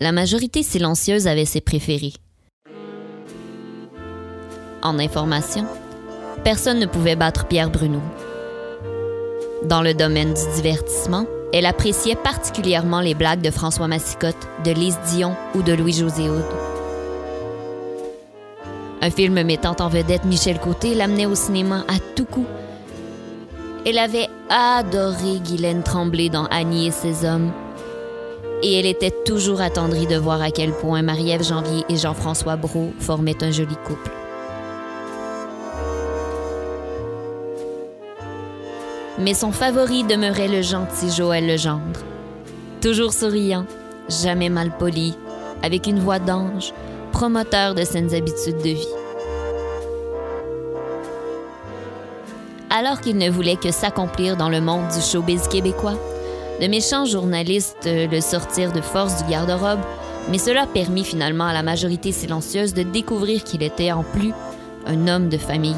la majorité silencieuse avait ses préférés. En information, personne ne pouvait battre Pierre Bruno. Dans le domaine du divertissement, elle appréciait particulièrement les blagues de François Massicotte, de Lise Dion ou de Louis-José. Un film mettant en vedette Michel Côté l'amenait au cinéma à tout coup. Elle avait adoré Guylaine Tremblay dans Annie et ses hommes. Et elle était toujours attendrie de voir à quel point Marie-Ève Janvier et Jean-François Brault formaient un joli couple. Mais son favori demeurait le gentil Joël Legendre. Toujours souriant, jamais mal poli, avec une voix d'ange, promoteur de saines habitudes de vie. Alors qu'il ne voulait que s'accomplir dans le monde du showbiz québécois, de méchants journalistes le sortirent de force du garde-robe, mais cela permit finalement à la majorité silencieuse de découvrir qu'il était en plus un homme de famille.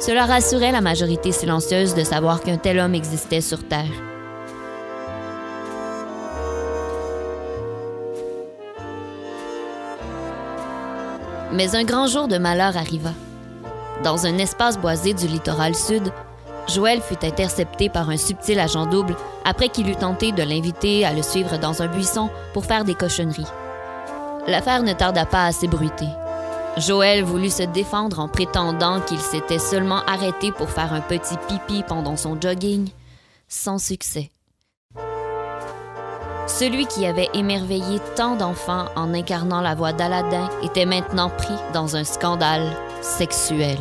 Cela rassurait la majorité silencieuse de savoir qu'un tel homme existait sur Terre. Mais un grand jour de malheur arriva. Dans un espace boisé du littoral sud, Joël fut intercepté par un subtil agent double après qu'il eut tenté de l'inviter à le suivre dans un buisson pour faire des cochonneries. L'affaire ne tarda pas à s'ébruiter. Joël voulut se défendre en prétendant qu'il s'était seulement arrêté pour faire un petit pipi pendant son jogging, sans succès. Celui qui avait émerveillé tant d'enfants en incarnant la voix d'Aladin était maintenant pris dans un scandale sexuel.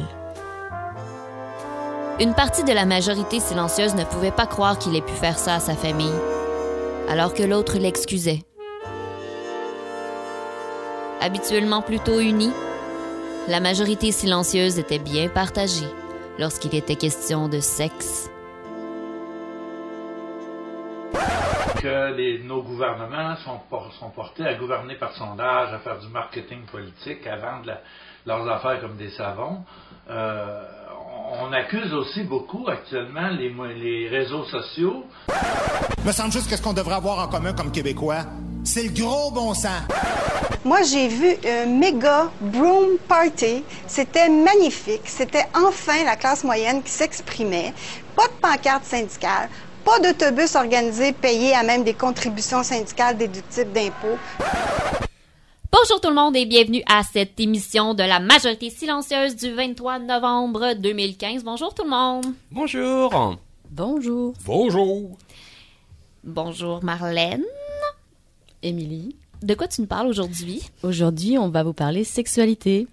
Une partie de la majorité silencieuse ne pouvait pas croire qu'il ait pu faire ça à sa famille, alors que l'autre l'excusait. Habituellement plutôt unie, la majorité silencieuse était bien partagée lorsqu'il était question de sexe. Que nos gouvernements sont, por- sont portés à gouverner par sondage, à faire du marketing politique, à vendre leurs affaires comme des savons. Euh, on- accuse aussi beaucoup actuellement les réseaux sociaux Me semble juste que ce qu'on devrait avoir en commun comme Québécois, c'est le gros bon sens. Moi, j'ai vu un méga broom party. C'était magnifique. C'était enfin la classe moyenne qui s'exprimait. Pas de pancarte syndicale, pas d'autobus organisé payé à même des contributions syndicales déductibles d'impôts. Bonjour tout le monde et bienvenue à cette émission de la majorité silencieuse du 23 novembre 2015. Bonjour tout le monde. Bonjour. Bonjour, Bonjour. Bonjour Marlène. Émilie. De quoi tu nous parles aujourd'hui? Aujourd'hui, on va vous parler sexualité,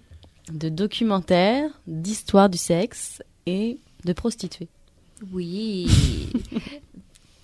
de documentaires, d'histoire du sexe et de prostituées. Oui.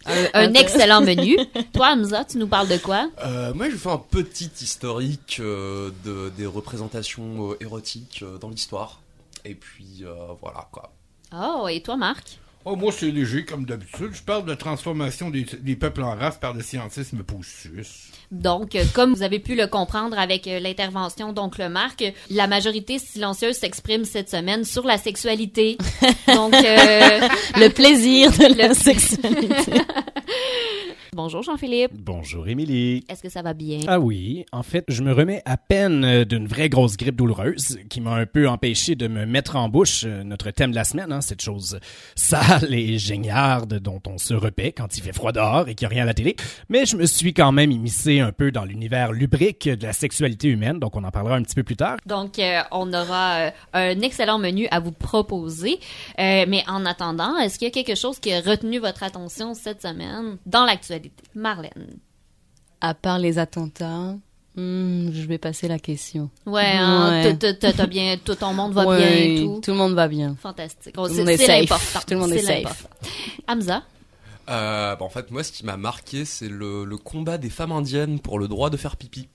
un, un excellent menu. Toi, Hamza, tu nous parles de quoi? Euh, moi, je fais un petit historique euh, de, des représentations euh, érotiques euh, dans l'histoire. Et puis, euh, voilà, quoi. Oh, et toi, Marc? Oh, moi, c'est léger, comme d'habitude. Je parle de transformation des, des peuples en race par le scientisme poussus. Donc, euh, comme vous avez pu le comprendre avec euh, l'intervention d'Oncle Marc, la majorité silencieuse s'exprime cette semaine sur la sexualité. Donc, euh, Le plaisir de la sexualité. bonjour Jean-Philippe. Bonjour Émilie. Est-ce que ça va bien? Ah oui, en fait, je me remets à peine euh, d'une vraie grosse grippe douloureuse qui m'a un peu empêché de me mettre en bouche euh, notre thème de la semaine, hein, cette chose sale et géniarde dont on se repaît quand il fait froid dehors et qu'il n'y a rien à la télé. Mais je me suis quand même immiscé un peu dans l'univers lubrique de la sexualité humaine, donc on en parlera un petit peu plus tard. Donc, euh, on aura euh, un excellent menu à vous proposer. Euh, mais en attendant, est-ce qu'il y a quelque chose qui a retenu votre attention cette semaine dans l'actualité? Marlène. À part les attentats, hmm, je vais passer la question. Ouais, hein, Ouais. bien, tout ton monde va Ouais, bien et tout. Tout le monde va bien. Fantastique. Tout le monde est safe. Tout le monde est C'est safe. Hamza? Euh, bah, en fait, moi, ce qui m'a marqué, c'est le, le combat des femmes indiennes pour le droit de faire pipi.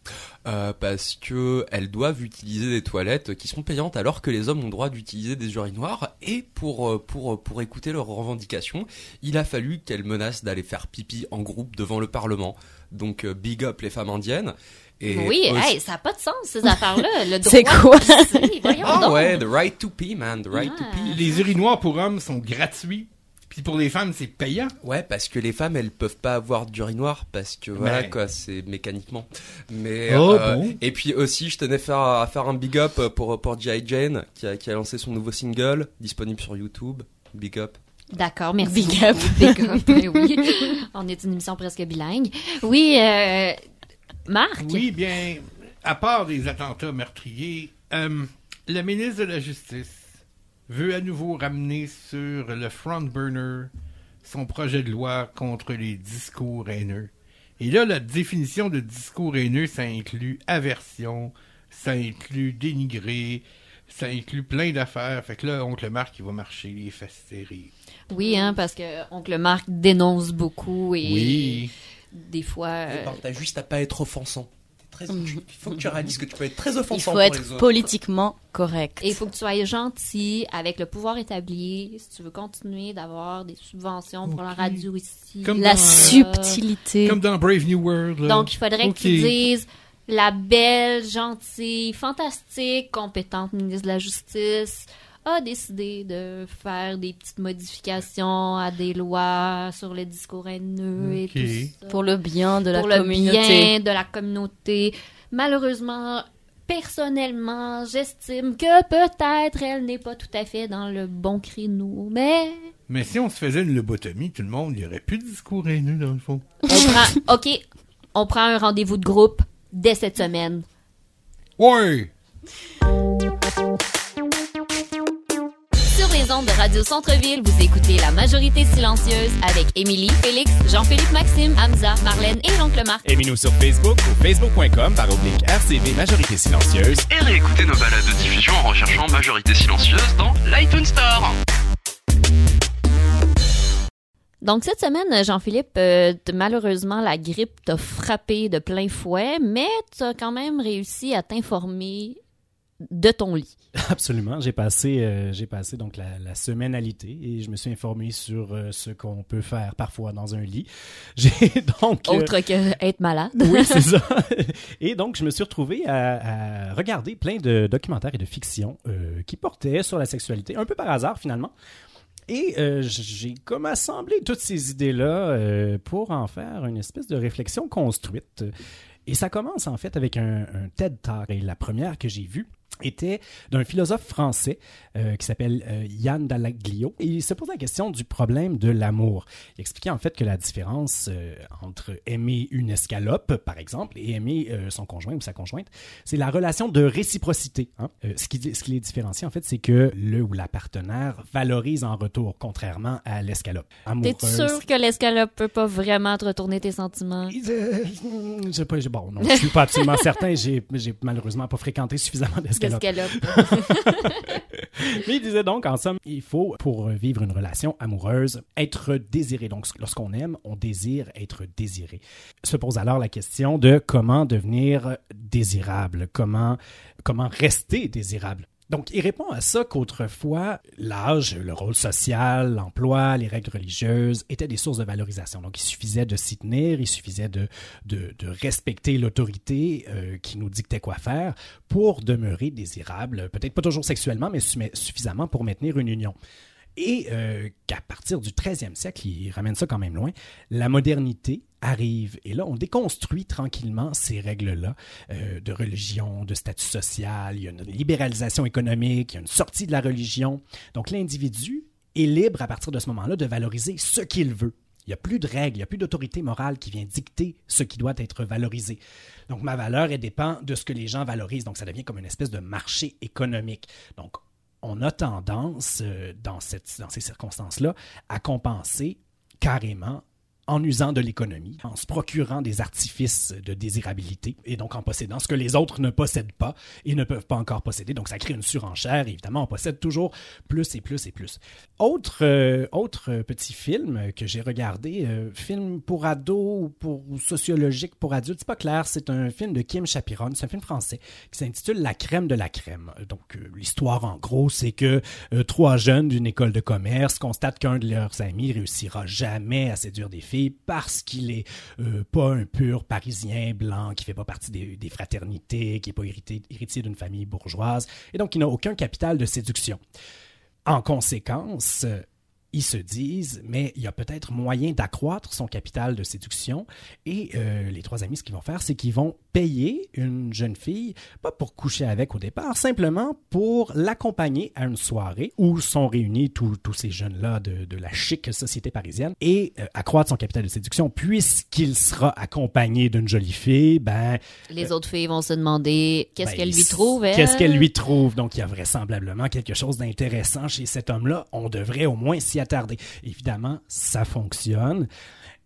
Euh, parce que elles doivent utiliser des toilettes qui sont payantes alors que les hommes ont le droit d'utiliser des urinoirs. Et pour, euh, pour, pour écouter leurs revendications, il a fallu qu'elles menacent d'aller faire pipi en groupe devant le Parlement. Donc, euh, big up les femmes indiennes. Et oui, aussi- hey, ça n'a pas de sens, ces affaires-là. Le droit C'est quoi? Ah donc. ouais, the right to pee, man, the right to Ouais. pee. Les urinoirs pour hommes sont gratuits, puis pour les femmes, c'est payant. Ouais, parce que les femmes, elles peuvent pas avoir d'urinoir parce que voilà quoi, c'est mécaniquement. Mais Oh, euh, bon. et puis aussi, je tenais faire à faire un big up pour pour G.I. Jane qui a, qui a lancé son nouveau single disponible sur YouTube. Big up. D'accord, merci. Big up. Big up, oui. On est une émission presque bilingue. Oui, euh, Marc? Oui, bien, à part des attentats meurtriers, euh, le ministre de la Justice veut à nouveau ramener sur le front burner son projet de loi contre les discours haineux. Et là, la définition de discours haineux, ça inclut aversion, ça inclut dénigrer, ça inclut plein d'affaires. Fait que là, oncle Marc, il va marcher les fesses serrées. Oui, hein, parce que oncle Marc dénonce beaucoup et Oui. des fois. euh, T'as juste à pas être offensant. Très, il faut que tu réalises que tu peux être très Il offensant faut pour être les politiquement correct. Et il faut que tu sois gentil avec le pouvoir établi si tu veux continuer d'avoir des subventions pour la radio ici. Comme La dans- subtilité. Comme dans Brave New World. là. Donc, il faudrait que tu dises la belle, gentille, fantastique, compétente ministre de la Justice a décidé de faire des petites modifications à des lois sur le discours haineux et tout ça. Pour le bien de la pour le communauté. bien de la communauté. Malheureusement, personnellement, j'estime que peut-être elle n'est pas tout à fait dans le bon créneau, mais Mais si on se faisait une lobotomie, tout le monde, il n'y aurait plus de discours haineux, dans le fond. on prend, ok, on prend un rendez-vous de groupe dès cette semaine. Ouais! Les ondes de Radio Centre-Ville, vous écoutez La Majorité Silencieuse avec Émilie, Félix, Jean-Philippe Maxime, Hamza, Marlène et l'oncle Marc. Aimez-nous sur Facebook ou facebook.com par oblique RCV Majorité Silencieuse. Et réécoutez nos balades de diffusion en recherchant Majorité Silencieuse dans l'iTunes Store. Donc cette semaine, Jean-Philippe, euh, malheureusement, la grippe t'a frappé de plein fouet, mais tu as quand même réussi à t'informer de ton lit. Absolument. J'ai passé, euh, j'ai passé donc la, la semaine alité et je me suis informé sur euh, ce qu'on peut faire parfois dans un lit. J'ai donc euh, Autre que être malade. oui, c'est ça. Et donc, je me suis retrouvé à, à regarder plein de documentaires et de fiction euh, qui portaient sur la sexualité, un peu par hasard finalement. Et euh, j'ai comme assemblé toutes ces idées-là euh, pour en faire une espèce de réflexion construite. Et ça commence en fait avec un, un TED Talk. Et la première que j'ai vue était d'un philosophe français euh, qui s'appelle euh, Yann Dallaglio. Et il se pose la question du problème de l'amour. Il expliquait en fait que la différence euh, entre aimer une escalope, par exemple, et aimer son conjoint ou sa conjointe, c'est la relation de réciprocité. hein. Ce, qui, ce qui les différencie, en fait, c'est que le ou la partenaire valorise en retour, contrairement à l'escalope. T'es sûr que l'escalope peut pas vraiment te retourner tes sentiments? Je sais pas, j'ai- bon, non, je suis pas absolument certain. J'ai, malheureusement pas fréquenté suffisamment d'escalopes. L'escalope. Mais il disait donc, en somme, il faut, pour vivre une relation amoureuse, être désiré. Donc, lorsqu'on aime, on désire être désiré. Se pose alors la question de comment devenir désirable, comment, comment rester désirable. Donc, il répond à ça qu'autrefois, l'âge, le rôle social, l'emploi, les règles religieuses étaient des sources de valorisation. Donc, il suffisait de s'y tenir, il suffisait de, de, de respecter l'autorité euh, qui nous dictait quoi faire pour demeurer désirable, peut-être pas toujours sexuellement, mais su- mais suffisamment pour maintenir une union. Et euh, qu'à partir du 13e siècle, il ramène ça quand même loin, la modernité arrive. Et là, on déconstruit tranquillement ces règles-là euh, de religion, de statut social. Il y a une libéralisation économique, il y a une sortie de la religion. Donc l'individu est libre à partir de ce moment-là de valoriser ce qu'il veut. Il n'y a plus de règles, il n'y a plus d'autorité morale qui vient dicter ce qui doit être valorisé. Donc ma valeur, elle dépend de ce que les gens valorisent. Donc ça devient comme une espèce de marché économique. Donc on a tendance, euh, dans, cette, dans ces circonstances-là, à compenser carrément en usant de l'économie, en se procurant des artifices de désirabilité et donc en possédant ce que les autres ne possèdent pas et ne peuvent pas encore posséder. Donc ça crée une surenchère. Évidemment, on possède toujours plus et plus et plus. Autre, euh, autre petit film que j'ai regardé, euh, film pour ados ou pour ou sociologique pour adultes, c'est pas clair. C'est un film de Kim Chapiron. C'est un film français qui s'intitule La crème de la crème. Donc euh, l'histoire en gros, c'est que euh, trois jeunes d'une école de commerce constatent qu'un de leurs amis réussira jamais à séduire des filles parce qu'il est euh, pas un pur parisien blanc qui fait pas partie des, fraternités, qui est pas héritier d'une famille bourgeoise et donc il n'a aucun capital de séduction. En conséquence, ils se disent, mais il y a peut-être moyen d'accroître son capital de séduction. Et euh, les trois amis, ce qu'ils vont faire, c'est qu'ils vont payer une jeune fille, pas pour coucher avec au départ, simplement pour l'accompagner à une soirée où sont réunis tous ces jeunes-là de, de la chic société parisienne et euh, accroître son capital de séduction. Puisqu'il sera accompagné d'une jolie fille, ben... Les autres filles vont se demander qu'est-ce ben, qu'elle lui trouve, elle? Qu'est-ce qu'elle lui trouve? Donc, il y a vraisemblablement quelque chose d'intéressant chez cet homme-là. On devrait au moins s'y Évidemment, ça fonctionne.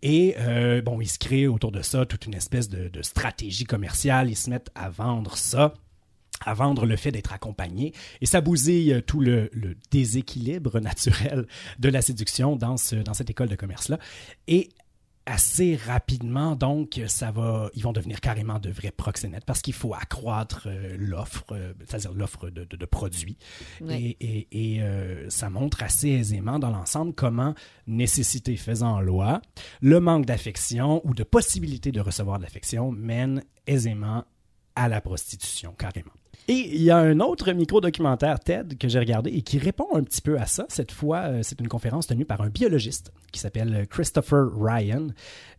Et euh, bon, ils se créent autour de ça toute une espèce de, de stratégie commerciale. Ils se mettent à vendre ça à vendre le fait d'être accompagné et ça bousille tout le, le, déséquilibre naturel de la séduction dans, ce, dans cette école de commerce-là. Et assez rapidement, donc, ça va, ils vont devenir carrément de vrais proxénètes parce qu'il faut accroître euh, l'offre, euh, c'est-à-dire l'offre de, de, de, produits. Oui. Et, et, et euh, ça montre assez aisément dans l'ensemble comment nécessité faisant loi, le manque d'affection ou de possibilité de recevoir de l'affection mène aisément à la prostitution, carrément. Et il y a un autre micro-documentaire TED que j'ai regardé et qui répond un petit peu à ça. Cette fois, euh, c'est une conférence tenue par un biologiste qui s'appelle Christopher Ryan.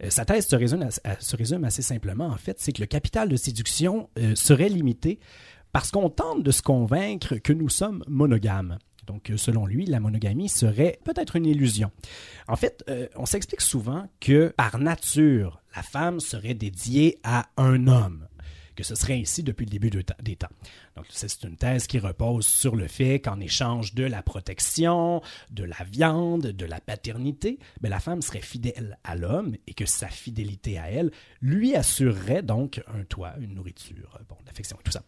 Euh, sa thèse se résume, se résume, assez simplement, en fait, c'est que le capital de séduction euh, serait limité parce qu'on tente de se convaincre que nous sommes monogames. Donc, selon lui, la monogamie serait peut-être une illusion. En fait, euh, on s'explique souvent que par nature, la femme serait dédiée à un homme que ce serait ainsi depuis le début de des temps. Donc, c'est une thèse qui repose sur le fait qu'en échange de la protection, de la viande, de la paternité, ben, la femme serait fidèle à l'homme et que sa fidélité à elle lui assurerait donc un toit, une nourriture, bon, l'affection et tout ça.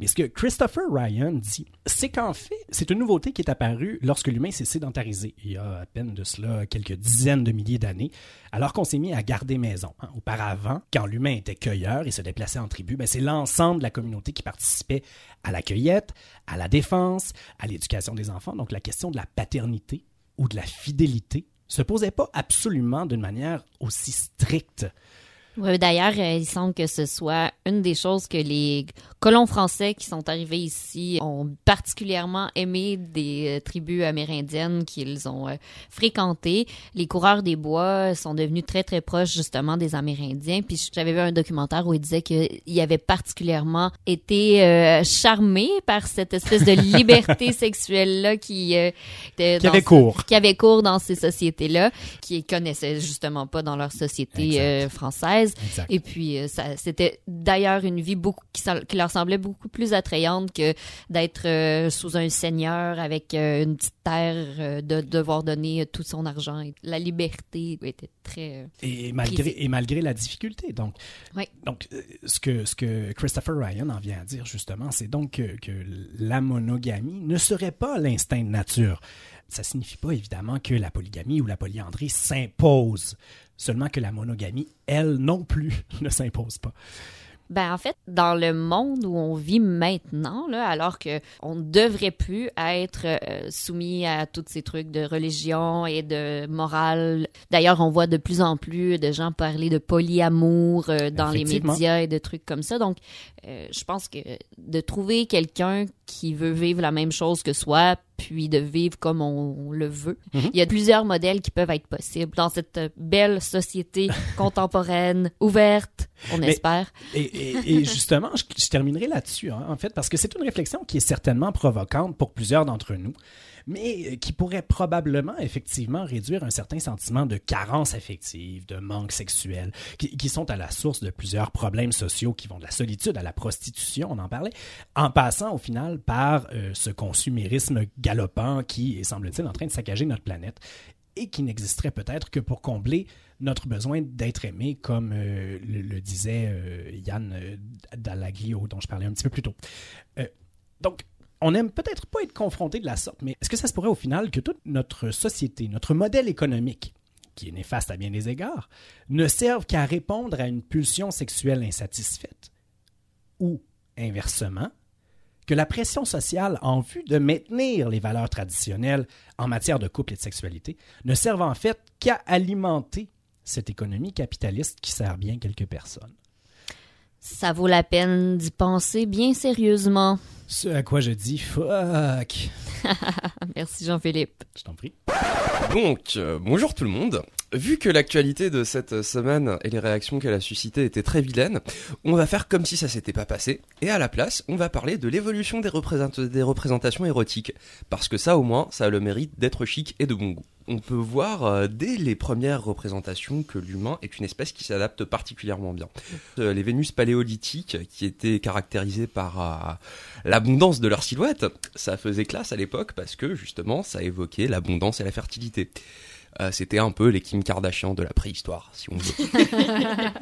Mais ce que Christopher Ryan dit, c'est qu'en fait, c'est une nouveauté qui est apparue lorsque l'humain s'est sédentarisé, il y a à peine de cela quelques dizaines de milliers d'années, alors qu'on s'est mis à garder maison. Hein. Auparavant, quand l'humain était cueilleur et se déplaçait en tribu, ben, c'est l'ensemble de la communauté qui participait à la cueillette, à la défense, à l'éducation des enfants. Donc la question de la paternité ou de la fidélité se posait pas absolument d'une manière aussi stricte. Oui, d'ailleurs, euh, il semble que ce soit une des choses que les colons français qui sont arrivés ici ont particulièrement aimé des euh, tribus amérindiennes qu'ils ont euh, fréquentées. Les coureurs des bois sont devenus très, très proches justement des Amérindiens. Puis j'avais vu un documentaire où il disait qu'il avait particulièrement été euh, charmé par cette espèce de liberté sexuelle-là qui, euh, qui avait cours. Qui avait cours dans ces sociétés-là, qui connaissaient justement pas dans leur société euh, française. Exact. Et puis, euh, ça, c'était d'ailleurs une vie beaucoup qui, qui, leur semblait beaucoup plus attrayante que d'être euh, sous un seigneur avec euh, une petite terre, de devoir donner tout son argent. La liberté était très. Et malgré, et malgré la difficulté. Donc, Oui. donc ce, que, ce que Christopher Ryan en vient à dire justement, c'est donc que, que la monogamie ne serait pas l'instinct de nature. Ça signifie pas évidemment que la polygamie ou la polyandrie s'impose, seulement que la monogamie, elle non plus, ne s'impose pas. Ben en fait, dans le monde où on vit maintenant, là, alors que on ne devrait plus être euh, soumis à tous ces trucs de religion et de morale. D'ailleurs, on voit de plus en plus de gens parler de polyamour euh, dans les médias et de trucs comme ça. Donc, euh, je pense que de trouver quelqu'un qui veut vivre la même chose que soi, puis de vivre comme on, on le veut. Mhm. Il y a plusieurs modèles qui peuvent être possibles dans cette belle société contemporaine, ouverte, on Mais- espère. Et, et- et justement, je, je terminerai là-dessus, hein, en fait, parce que c'est une réflexion qui est certainement provocante pour plusieurs d'entre nous, mais euh, qui pourrait probablement, effectivement, réduire un certain sentiment de carence affective, de manque sexuel, qui, sont à la source de plusieurs problèmes sociaux qui vont de la solitude à la prostitution, on en parlait, en passant au final par euh, ce consumérisme galopant qui est, semble-t-il, en train de saccager notre planète et qui n'existerait peut-être que pour combler notre besoin d'être aimé, comme euh, le, disait Yann euh, Dallaglio, dont je parlais un petit peu plus tôt. Donc, on n'aime peut-être pas être confronté de la sorte, mais est-ce que ça se pourrait au final que toute notre société, notre modèle économique, qui est néfaste à bien des égards, ne serve qu'à répondre à une pulsion sexuelle insatisfaite? Ou, inversement, que la pression sociale en vue de maintenir les valeurs traditionnelles en matière de couple et de sexualité ne serve en fait qu'à alimenter cette économie capitaliste qui sert bien quelques personnes? Ça vaut la peine d'y penser bien sérieusement. Ce à quoi je dis fuck. Merci Jean-Philippe. Je t'en prie. Donc, euh, bonjour tout le monde. Vu que l'actualité de cette semaine et les réactions qu'elle a suscitées étaient très vilaines, on va faire comme si ça s'était pas passé, et à la place, on va parler de l'évolution des, représent- des représentations érotiques, parce que ça au moins, ça a le mérite d'être chic et de bon goût. On peut voir euh, dès les premières représentations que l'humain est une espèce qui s'adapte particulièrement bien. Euh, les Vénus paléolithiques, qui étaient caractérisées par euh, l'abondance de leur silhouette, ça faisait classe à l'époque parce que justement ça évoquait l'abondance et la fertilité. Euh, C'était un peu les Kim Kardashian de la préhistoire, si on veut.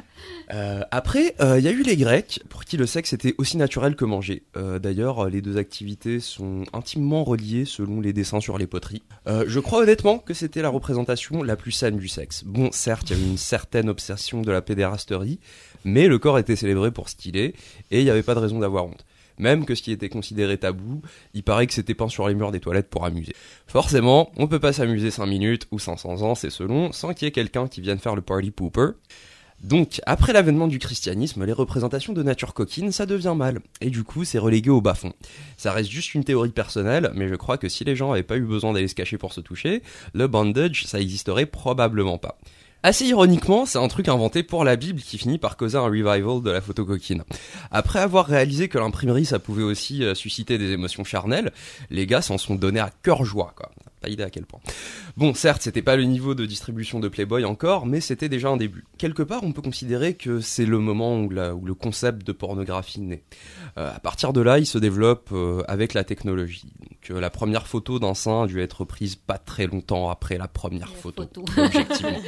Euh, après, euh, il y a eu les Grecs, pour qui le sexe était aussi naturel que manger. D'ailleurs, les deux activités sont intimement reliées selon les dessins sur les poteries. Je crois honnêtement que c'était la représentation la plus saine du sexe. Bon, certes, il y avait une certaine obsession de la pédérasterie, mais le corps était célébré pour ce qu'il est, et il n'y avait pas de raison d'avoir honte. Même que ce qui était considéré tabou, il paraît que c'était peint sur les murs des toilettes pour amuser. Forcément, on peut pas s'amuser 5 minutes ou 500 ans, c'est selon, sans qu'il y ait quelqu'un qui vienne faire le party pooper. Donc, après l'avènement du christianisme, les représentations de nature coquine, ça devient mal. Et du coup, c'est relégué au bas-fond. Ça reste juste une théorie personnelle, mais je crois que si les gens avaient pas eu besoin d'aller se cacher pour se toucher, le bandage, ça existerait probablement pas. Assez ironiquement, c'est un truc inventé pour la Bible qui finit par causer un revival de la photo coquine. Après avoir réalisé que l'imprimerie ça pouvait aussi euh, susciter des émotions charnelles, les gars s'en sont donnés à cœur joie quoi. Pas idée à quel point. Bon, certes, c'était pas le niveau de distribution de Playboy encore, mais c'était déjà un début. Quelque part, on peut considérer que c'est le moment où, la- où le concept de pornographie naît. Euh, à partir de là, il se développe euh, avec la technologie. Donc, euh, la première photo d'un sein a dû être prise pas très longtemps après la première photo. Objectivement.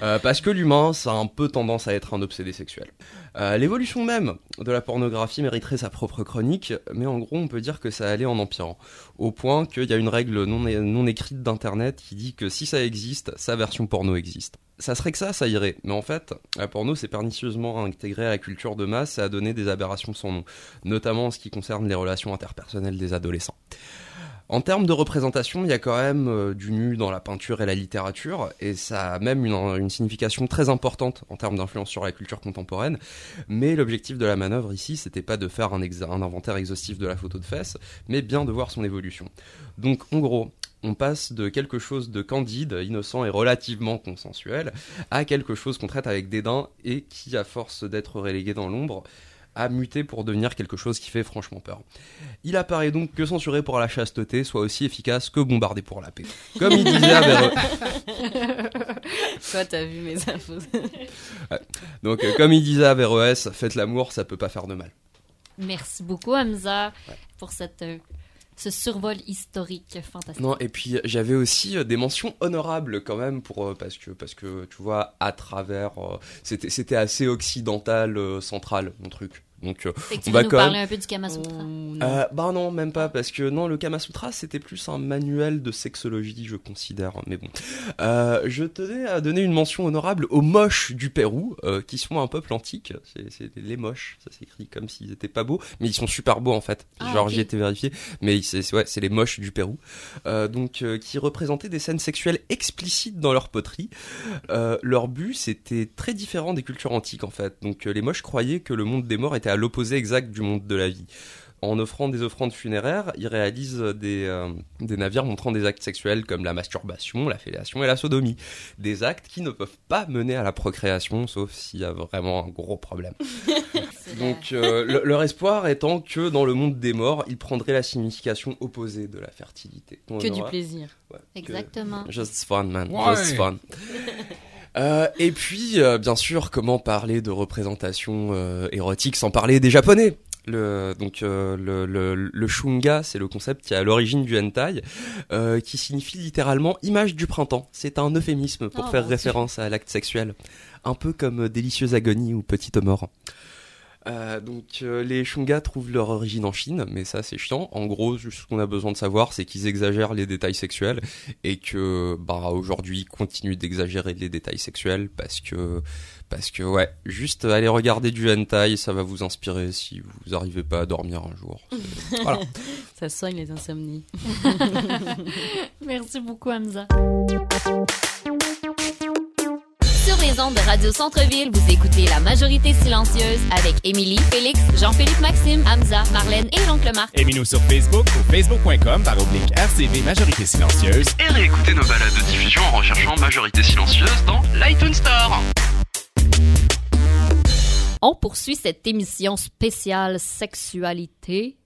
Parce que l'humain, ça a un peu tendance à être un obsédé sexuel. Euh, L'évolution même de la pornographie mériterait sa propre chronique, mais en gros, on peut dire que ça allait en empirant. Au point qu'il y a une règle non, écrite d'internet qui dit que si ça existe, sa version porno existe. Ça serait que ça, ça irait. Mais en fait, la porno s'est pernicieusement intégrée à la culture de masse et a donné des aberrations sans nom, notamment en ce qui concerne les relations interpersonnelles des adolescents. En termes de représentation, il y a quand même euh, du nu dans la peinture et la littérature, et ça a même une, signification très importante en termes d'influence sur la culture contemporaine. Mais l'objectif de la manœuvre ici, c'était pas de faire un, un inventaire exhaustif de la photo de fesses, mais bien de voir son évolution. Donc, en gros, on passe de quelque chose de candide, innocent et relativement consensuel, à quelque chose qu'on traite avec dédain et qui, à force d'être relégué dans l'ombre, a muté pour devenir quelque chose qui fait franchement peur. Il apparaît donc que censurer pour la chasteté soit aussi efficace que bombarder pour la paix. Comme il disait Averroès. Toi, t'as vu mes infos. Ouais. Donc, euh, comme il disait Averroès, faites l'amour, ça peut pas faire de mal. Merci beaucoup, Hamza, pour cette, euh, ce survol historique fantastique. Non, et puis j'avais aussi euh, des mentions honorables quand même pour euh, parce que parce que tu vois à travers euh, c'était c'était assez occidental central mon truc. Donc euh, Fait que tu on va nous quand parler même un peu du Kama Sutra. Euh, bah non, même pas, parce que non, le Kama Sutra, c'était plus un manuel de sexologie, je considère, mais bon. Euh, je tenais à donner une mention honorable aux moches du Pérou, euh, qui sont un peuple antique, c'est les moches, ça s'écrit comme s'ils étaient pas beaux, mais ils sont super beaux en fait, Ah, genre ok. j'y étais vérifié, mais c'est ouais, c'est les moches du Pérou, euh, donc euh, qui représentaient des scènes sexuelles explicites dans leur poterie. Euh, leur but, c'était très différent des cultures antiques en fait, donc euh, les moches croyaient que le monde des morts était à l'opposé exact du monde de la vie en offrant des offrandes funéraires, ils réalisent des, euh, des navires montrant des actes sexuels comme la masturbation, la fellation et la sodomie. Des actes qui ne peuvent pas mener à la procréation, sauf s'il y a vraiment un gros problème. Donc euh, le- leur espoir étant que dans le monde des morts, ils prendraient la signification opposée de la fertilité. On Que du plaisir. Ouais, que- Exactement. Just fun, man. Ouais. Just fun. Euh, et puis, euh, bien sûr, comment parler de représentation euh, érotique sans parler des japonais? Le, donc euh, le, le, le shunga, c'est le concept qui est à l'origine du hentai, euh, qui signifie littéralement image du printemps. C'est un euphémisme pour Oh, faire référence à l'acte sexuel, un peu comme délicieuse agonie ou petite mort. Euh, donc euh, les shunga trouvent leur origine en Chine, mais ça c'est chiant. En gros, juste ce qu'on a besoin de savoir, c'est qu'ils exagèrent les détails sexuels et que bah aujourd'hui ils continuent d'exagérer les détails sexuels parce que parce que ouais, juste aller regarder du hentai, ça va vous inspirer si vous arrivez pas à dormir un jour. Voilà. Ça soigne les insomnies. Merci beaucoup, Hamza. Les ondes de Radio Centre-Ville, vous écoutez La Majorité Silencieuse avec Émilie, Félix, Jean-Philippe Maxime, Hamza, Marlène et l'oncle Marc. Aimez-nous sur Facebook ou facebook.com par oblique RCV Majorité Silencieuse. Et réécoutez nos balades de diffusion en recherchant Majorité Silencieuse dans l'iTunes Store. On poursuit cette émission spéciale sexualité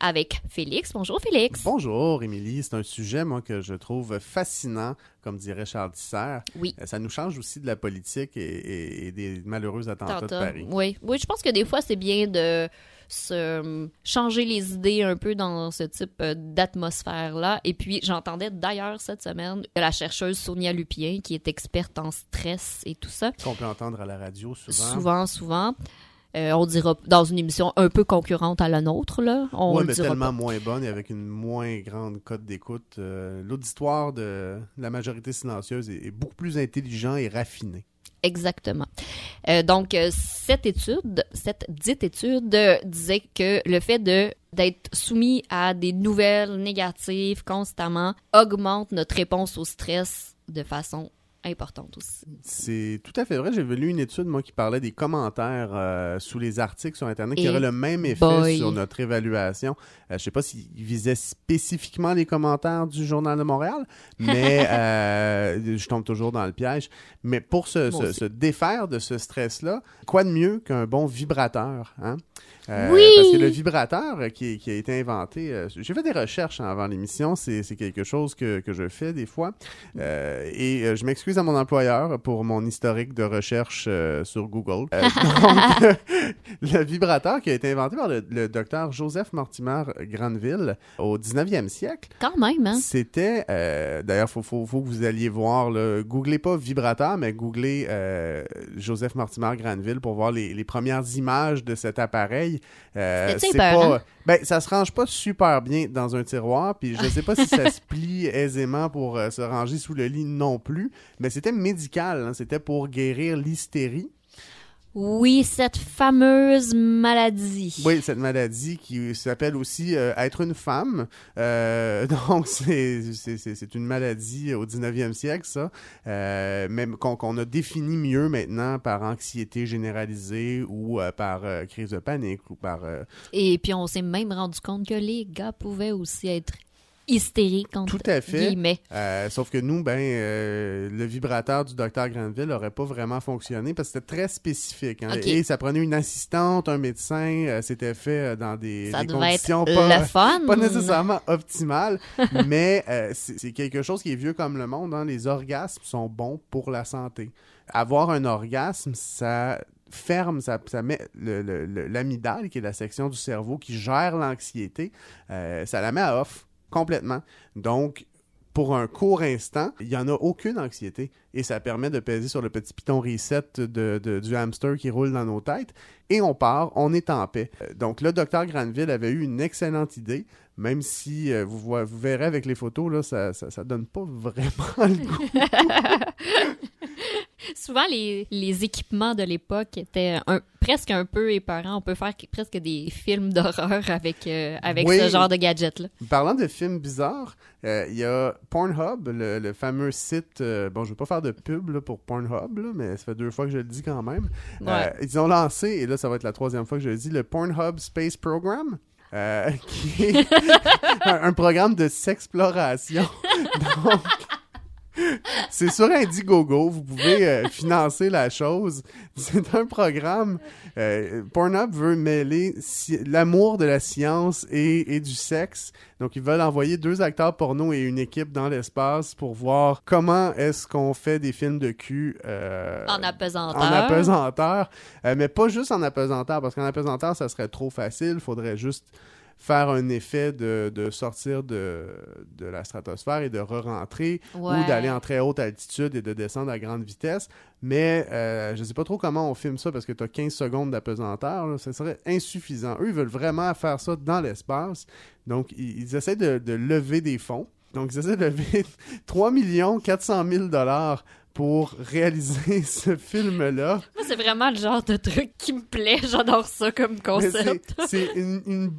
avec Félix. Bonjour Félix. Bonjour Émilie, c'est un sujet moi que je trouve fascinant, comme dirait Charles Tisser. Oui. Euh, Ça nous change aussi de la politique et, et- et des malheureux attentats de. Paris. Oui. oui, je pense que des fois, c'est bien de se changer les idées un peu dans ce type euh, d'atmosphère-là. Et puis, j'entendais d'ailleurs cette semaine la chercheuse Sonia Lupien, qui est experte en stress et tout ça. Qu'on peut entendre à la radio souvent. Souvent, souvent. Euh, on dira dans une émission un peu concurrente à la nôtre, là. On mais dira tellement pas. moins bonne et avec une moins grande cote d'écoute. Euh, L'auditoire de la majorité silencieuse est, est beaucoup plus intelligent et raffiné. Exactement. Euh, donc, cette étude, cette dite étude, euh, disait que le fait de d'être soumis à des nouvelles négatives constamment augmente notre réponse au stress de façon importante aussi. C'est tout à fait vrai. J'ai lu une étude, moi, qui parlait des commentaires euh, sous les articles sur Internet qui Et auraient le même effet boy. sur notre évaluation. Euh, je sais pas s'ils visaient spécifiquement les commentaires du Journal de Montréal, mais euh, je tombe toujours dans le piège. Mais pour se, se défaire de ce stress-là, quoi de mieux qu'un bon vibrateur, hein? Euh, Oui! Parce que le vibrateur qui, qui a été inventé, euh, j'ai fait des recherches hein, avant l'émission, c'est quelque chose que, que je fais des fois. Euh, et je m'excuse à mon employeur pour mon historique de recherche sur Google. Donc, le vibrateur qui a été inventé par le, le docteur Joseph Mortimer Granville au 19e siècle, Quand même, hein? c'était, d'ailleurs, faut, faut, faut que vous alliez voir, là, googlez pas vibrateur, mais googlez Joseph Mortimer Granville pour voir les, les premières images de cet appareil. Euh, c'est pas, ben, ça se range pas super bien dans un tiroir, puis je sais pas si ça se plie aisément pour euh, se ranger sous le lit non plus, mais c'était médical, hein, c'était pour guérir l'hystérie. Oui, cette fameuse maladie. Oui, cette maladie qui s'appelle aussi euh, être une femme. Euh, donc, c'est c'est- c'est- c'est une maladie au 19e siècle, ça, euh, même qu'on qu'on a défini mieux maintenant par anxiété généralisée ou euh, par euh, crise de panique ou par... euh, Et puis, on s'est même rendu compte que les gars pouvaient aussi être hystériques, entre Tout à fait. guillemets. Euh, sauf que nous, ben, euh, le vibrateur du docteur Granville n'aurait pas vraiment fonctionné parce que c'était très spécifique. hein. Et ça prenait une assistante, un médecin. euh, C'était fait dans des, Ça des devait être conditions pas, le fun. pas nécessairement optimales, mais c'est quelque chose qui est vieux comme le monde. hein. Les orgasmes sont bons pour la santé. Avoir un orgasme, ça ferme, ça, ça met le- le- le- l'amygdale, qui est la section du cerveau qui gère l'anxiété, euh, ça la met à off complètement. Donc, pour un court instant, il n'y en a aucune anxiété et ça permet de peser sur le petit piton reset de, de- du hamster qui roule dans nos têtes et on part, on est en paix. Euh, Donc, le docteur Granville avait eu une excellente idée, même si euh, vous, verrez avec les photos, là, ça, ça, ça donne pas vraiment le goût. Souvent, les, les équipements de l'époque étaient un- presque un peu épeurants. On peut faire que- presque des films d'horreur avec, euh, avec Oui. ce genre de gadget-là. Parlant de films bizarres, euh, il y a Pornhub, le, le fameux site. euh, bon, je vais pas faire de pub là, pour Pornhub, là, mais ça fait deux fois que je le dis quand même. Ouais. Ils ont lancé, et là, ça va être la troisième fois que je le dis, le Pornhub Space Program. Euh, qui est un, programme de sexploration. Donc, c'est sur Indiegogo, vous pouvez euh, financer la chose. C'est un programme. euh, Pornhub veut mêler si- l'amour de la science et, et du sexe. Donc, ils veulent envoyer deux acteurs porno et une équipe dans l'espace pour voir comment est-ce qu'on fait des films de cul euh, En apesanteur. en apesanteur. Mais pas juste en apesanteur, parce qu'en apesanteur, ça serait trop facile. Il faudrait juste faire un effet de, de sortir de, de la stratosphère et de re-rentrer Ouais. ou d'aller en très haute altitude et de descendre à grande vitesse. Mais euh, je sais pas trop comment on filme ça parce que tu as 15 secondes d'apesanteur. Ça serait insuffisant. Eux, ils veulent vraiment faire ça dans l'espace. Donc, ils, ils essaient de, de lever des fonds. Donc, ils essaient de lever 3 400 000 dollars pour réaliser ce film-là. Moi, c'est vraiment le genre de truc qui me plaît. J'adore ça comme concept. c'est- C'est une, une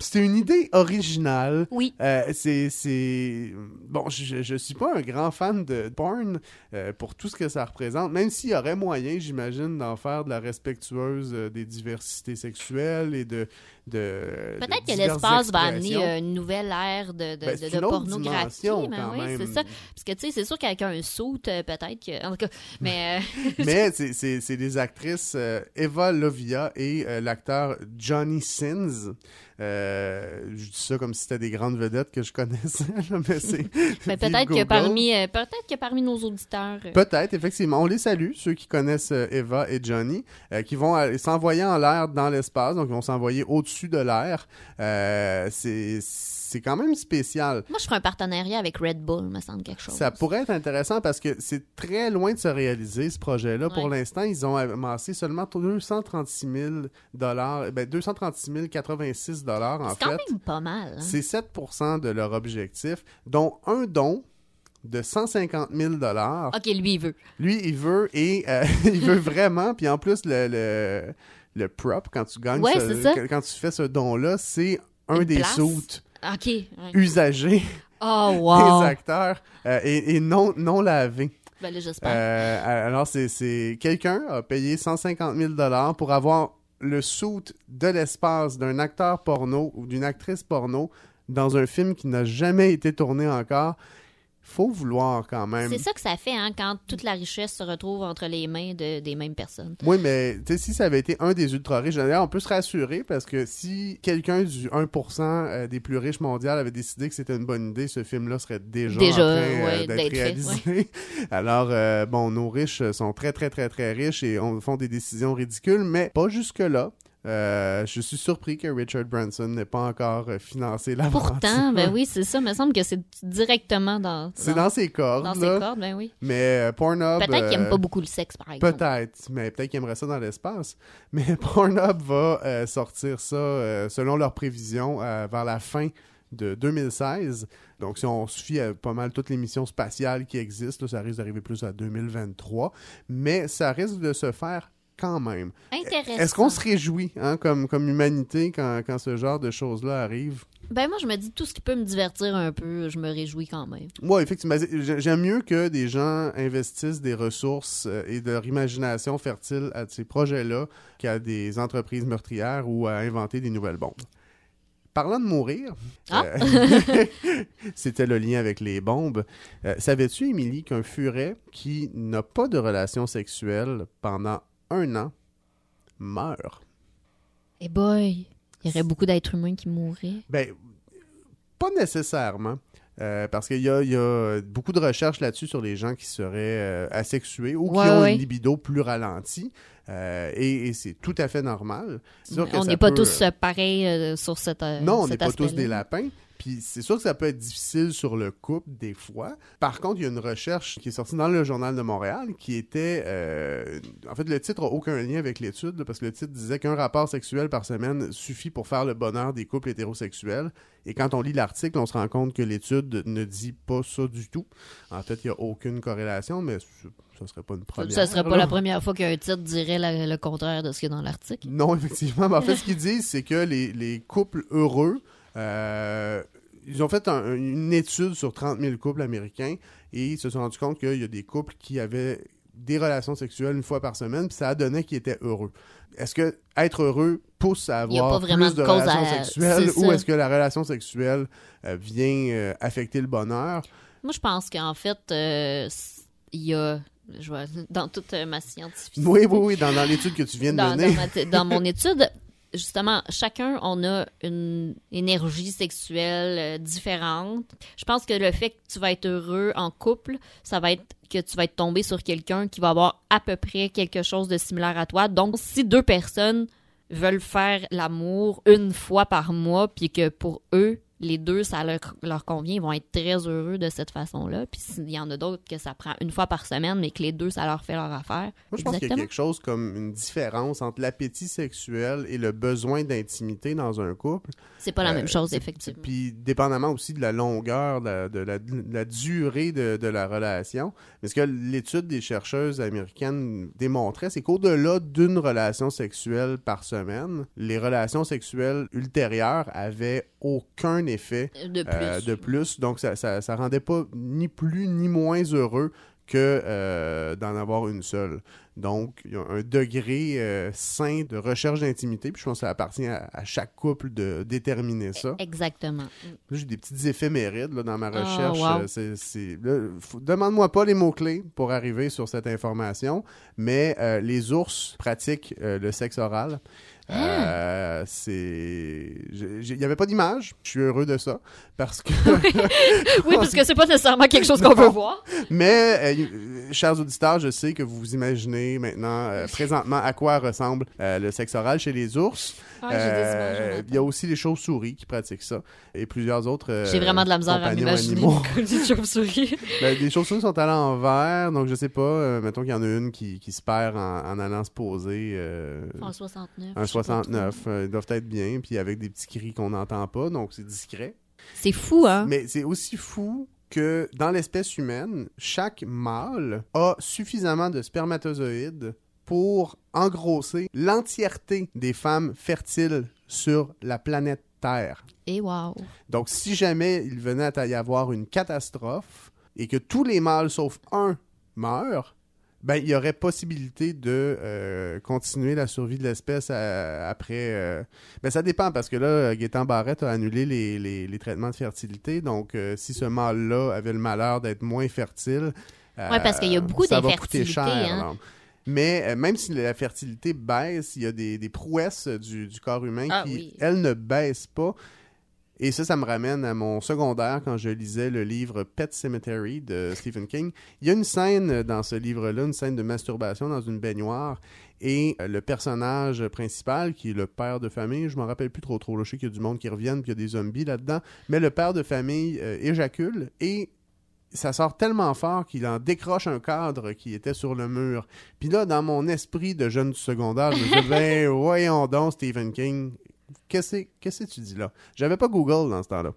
c'est une idée originale. Oui. Euh, c'est, c'est... Bon, je, je suis pas un grand fan de porn euh, pour tout ce que ça représente, même s'il y aurait moyen, j'imagine, d'en faire de la respectueuse euh, des diversités sexuelles et de... de Peut-être de que l'espace va amener une nouvelle ère de, de, Ben, de- de pornographie. mais quand oui, même. c'est ça. Parce que, tu sais, c'est sûr qu'avec un saut, peut-être que. En tout cas, mais. Mais c'est- c'est c'est des actrices Eva Lovia et l'acteur Johnny Sins. Euh, je dis ça comme si c'était des grandes vedettes que je connaissais, mais c'est. mais peut-être que parmi, euh, peut-être que parmi nos auditeurs. euh, Peut-être, effectivement. On les salue, ceux qui connaissent Eva et Johnny, qui vont s'envoyer en l'air dans l'espace, donc ils vont s'envoyer au-dessus de l'air. C'est c'est quand même spécial. Moi, je ferais un partenariat avec Red Bull, me semble quelque chose. Ça pourrait être intéressant parce que c'est très loin de se réaliser, ce projet-là. Pour l'instant, ils ont amassé seulement 236 000 dollars, ben 236 086 dollars en C'est quand fait. même pas mal. hein. C'est 7% de leur objectif, dont un don de 150 000 dollars. Ok, lui, il veut. Lui, il veut et euh, il veut vraiment. Puis en plus, le, le, le prop, quand tu gagnes, Ouais, ce- quand, tu fais ce don-là, c'est un Une des place. Suits Ok. ouais. usagés Oh, wow. des acteurs euh, et, et non, non lavés. Ben là, j'espère. Euh, alors, c'est- quelqu'un a payé 150 000 dollars pour avoir le suit de l'espace d'un acteur porno ou d'une actrice porno dans un film qui n'a jamais été tourné encore. Faut vouloir quand même. C'est ça que ça fait, hein, quand toute la richesse se retrouve entre les mains de- des mêmes personnes. Oui, mais tu sais, si ça avait été un des ultra riches, d'ailleurs, on peut se rassurer parce que si quelqu'un du 1% euh, des plus riches mondiaux avait décidé que c'était une bonne idée, ce film-là serait déjà, ouais, d'être fait, réalisé. Alors, euh, bon, nos riches sont très, très, très, très riches et on, font des décisions ridicules, mais pas jusque-là. Euh, je suis surpris que Richard Branson n'ait pas encore euh, financé la Pourtant, ben oui, c'est ça. Il me semble que c'est directement dans. C'est dans ses cordes. Dans ses cordes, ben oui. Mais euh, Pornhub. Peut-être qu'il euh, aime pas beaucoup le sexe, par exemple. Peut-être, mais peut-être qu'ils aimeraient ça dans l'espace. Mais Pornhub va euh, sortir ça, euh, selon leurs prévisions, euh, vers la fin de 2016. Donc, si on suffit à pas mal toutes les missions spatiales qui existent, là, ça risque d'arriver plus à 2023. Mais ça risque de se faire quand même. Intéressant. Est-ce qu'on se réjouit hein, comme, comme humanité quand, quand ce genre de choses-là arrive? Ben moi, je me dis, tout ce qui peut me divertir un peu, je me réjouis quand même. Moi, effectivement, j'ai- j'aime mieux que des gens investissent des ressources euh, et de leur imagination fertile à ces projets-là qu'à des entreprises meurtrières ou à inventer des nouvelles bombes. Parlant de mourir, Ah. euh, c'était le lien avec les bombes. Euh, Savais-tu, Émilie, qu'un furet qui n'a pas de relation sexuelle pendant un an meurt? Eh boy, il y aurait beaucoup d'êtres humains qui mourraient. Ben, pas nécessairement. Euh, parce qu'il y a, il y a beaucoup de recherches là-dessus sur les gens qui seraient euh, asexués ou qui ont ouais. une libido plus ralentie. Euh, et et c'est tout à fait normal. C'est sûr que On n'est pas peut- tous pareils sur cette non, on n'est pas tous des lapins. Puis c'est sûr que ça peut être difficile sur le couple des fois. Par contre, il y a une recherche qui est sortie dans le Journal de Montréal qui était... euh, en fait, le titre n'a aucun lien avec l'étude parce que le titre disait qu'un rapport sexuel par semaine suffit pour faire le bonheur des couples hétérosexuels. Et quand on lit l'article, on se rend compte que l'étude ne dit pas ça du tout. En fait, il n'y a aucune corrélation, mais ce ne serait pas une première. Ça serait pas là. la première fois qu'un titre dirait la- le contraire de ce qu'il y a dans l'article. Non, effectivement. Mais en fait, ce qu'ils disent, c'est que les, les couples heureux, euh, ils ont fait un- une étude sur 30 000 couples américains et ils se sont rendus compte qu'il y a des couples qui avaient des relations sexuelles une fois par semaine, puis ça a donné qu'ils étaient heureux. Est-ce que être heureux pousse à avoir plus de relations à- sexuelles ou est-ce que la relation sexuelle euh, vient euh, affecter le bonheur? Moi, je pense qu'en fait, euh, il y a, je vois, dans toute ma scientifique. Oui, oui, oui, dans, dans l'étude que tu viens de dans, ma dans mon étude, justement, chacun, on a une énergie sexuelle euh, différente. Je pense que le fait que tu vas être heureux en couple, ça va être que tu vas être tombé sur quelqu'un qui va avoir à peu près quelque chose de similaire à toi. Donc, si deux personnes veulent faire l'amour une fois par mois, puis que pour eux, les deux, ça leur, leur convient, ils vont être très heureux de cette façon-là. Puis s'il y en a d'autres que ça prend une fois par semaine, mais que les deux, ça leur fait leur affaire. Moi, je pense qu'il y a quelque chose comme une différence entre l'appétit sexuel et le besoin d'intimité dans un couple. C'est pas la Euh, même chose, effectivement. Puis, dépendamment aussi de la longueur, de la, de la- de la durée de, de la relation. Mais ce que l'étude des chercheuses américaines démontrait, c'est qu'au-delà d'une relation sexuelle par semaine, les relations sexuelles ultérieures avaient aucun effet De plus. euh, de plus. Donc, ça, ça, ça rendait pas ni plus ni moins heureux que euh, d'en avoir une seule. Donc, il y a un degré euh, sain de recherche d'intimité, puis je pense que ça appartient à, à chaque couple de déterminer ça. Exactement. Là, j'ai des petites éphémérides là, dans ma Ah, recherche. wow. Demande-moi pas les mots-clés pour arriver sur cette information, mais euh, les ours pratiquent euh, le sexe oral. Ah. Euh, c'est. Il n'y avait pas d'image. Je suis heureux de ça. Parce que. oui, parce que c'est pas nécessairement quelque chose qu'on veut voir. Mais, euh, chers auditeurs, je sais que vous vous imaginez maintenant, euh, présentement, à quoi ressemble le sexe oral chez les ours. Ah, des Euh. Il y a aussi les chauves-souris qui pratiquent ça. Et plusieurs autres. euh, J'ai vraiment de la misère à m'imaginer une chauve-souris. Ben, les chauves-souris sont à l'envers, donc je sais pas. euh, mettons qu'il y en a une qui, qui se perd en, en allant se poser. euh, En 69. Un je sais pas 69. euh, ils doivent être bien, puis avec des petits cris qu'on n'entend pas, donc c'est discret. C'est fou, hein? Mais c'est aussi fou que dans l'espèce humaine, chaque mâle a suffisamment de spermatozoïdes pour engrosser l'entièreté des femmes fertiles sur la planète Terre. Et wow. Donc, si jamais il venait à y avoir une catastrophe et que tous les mâles sauf un meurent, ben, il y aurait possibilité de euh, continuer la survie de l'espèce à- après. euh, Ben, ça dépend parce que là, Gaétan Barrette a annulé les, les- les traitements de fertilité. Donc, euh, si ce mâle-là avait le malheur d'être moins fertile. Ouais, parce qu'il y a beaucoup ça va coûter d'infertilité, cher. hein. Mais euh, même si la fertilité baisse, il y a des, des prouesses du, du corps humain Ah qui, oui. elles, ne baissent pas. Et ça, ça me ramène à mon secondaire quand je lisais le livre Pet Cemetery de Stephen King. Il y a une scène dans ce livre-là, une scène de masturbation dans une baignoire. Et euh, le personnage principal, qui est le père de famille, je m'en rappelle plus trop trop, là, je sais qu'il y a du monde qui reviennent, puis il y a des zombies là-dedans, mais le père de famille euh, éjacule et ça sort tellement fort qu'il en décroche un cadre qui était sur le mur. Puis là, dans mon esprit de jeune du secondaire, je me disais, ben, voyons donc, Stephen King, qu'est-ce que tu dis là? J'avais pas Google dans ce temps-là.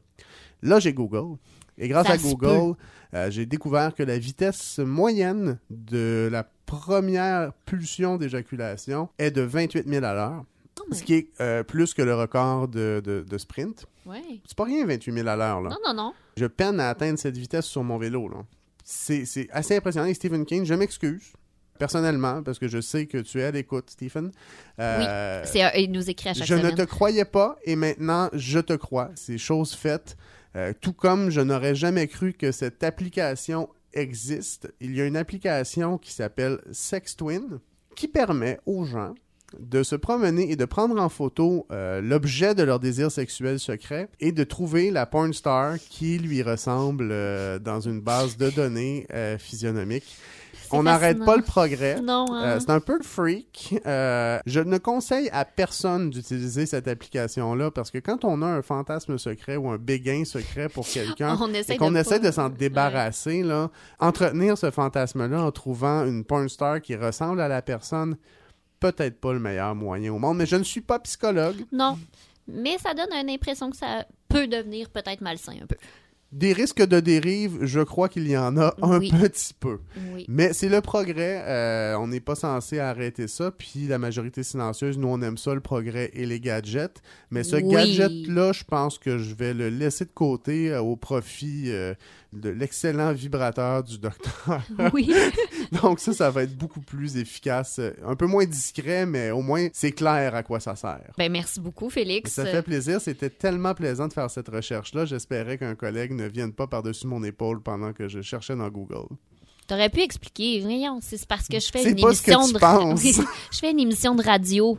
Là, j'ai Google. Et grâce Ça à Google, euh, j'ai découvert que la vitesse moyenne de la première pulsion d'éjaculation est de 28 000 à l'heure. Ce qui est euh, plus que le record de, de- de sprint. Ouais. C'est pas rien, 28 000 à l'heure. Non, non, non. Je peine à atteindre cette vitesse sur mon vélo. là. C'est c'est assez impressionnant. Et Stephen King, je m'excuse personnellement parce que je sais que tu es à l'écoute, Stephen. Euh, oui. C'est, euh, il nous écrit à chaque je semaine. ne te croyais pas et maintenant je te crois. C'est chose faite. Euh, tout comme je n'aurais jamais cru que cette application existe. Il y a une application qui s'appelle Sextwin qui permet aux gens de se promener et de prendre en photo euh, l'objet de leur désir sexuel secret et de trouver la porn star qui lui ressemble euh, dans une base de données euh, physionomiques. On n'arrête pas le progrès. Non, hein. C'est un peu le freak. Je ne conseille à personne d'utiliser cette application-là parce que quand on a un fantasme secret ou un béguin secret pour quelqu'un On et qu'on de essaie de s'en débarrasser, là, entretenir ce fantasme-là en trouvant une porn star qui ressemble à la personne, peut-être pas le meilleur moyen au monde. Mais je ne suis pas psychologue. Non. Mais ça donne une impression que ça peut devenir peut-être malsain un peu. Des risques de dérive, je crois qu'il y en a un Oui. petit peu. Oui. Mais c'est le progrès. euh, on n'est pas censé arrêter ça. Puis la majorité silencieuse, nous, on aime ça, le progrès et les gadgets. Mais ce Oui. gadget-là, je pense que je vais le laisser de côté euh, au profit euh, l'excellent vibrateur du docteur. Oui. Donc ça, ça va être beaucoup plus efficace. Un peu moins discret, mais au moins, c'est clair à quoi ça sert. Ben, merci beaucoup, Félix. Ça fait plaisir. C'était tellement plaisant de faire cette recherche-là. J'espérais qu'un collègue ne vienne pas par-dessus mon épaule pendant que je cherchais dans Google. T'aurais pu expliquer. Voyons, c'est parce que je fais une pas ce que émission tu de je fais une émission de radio.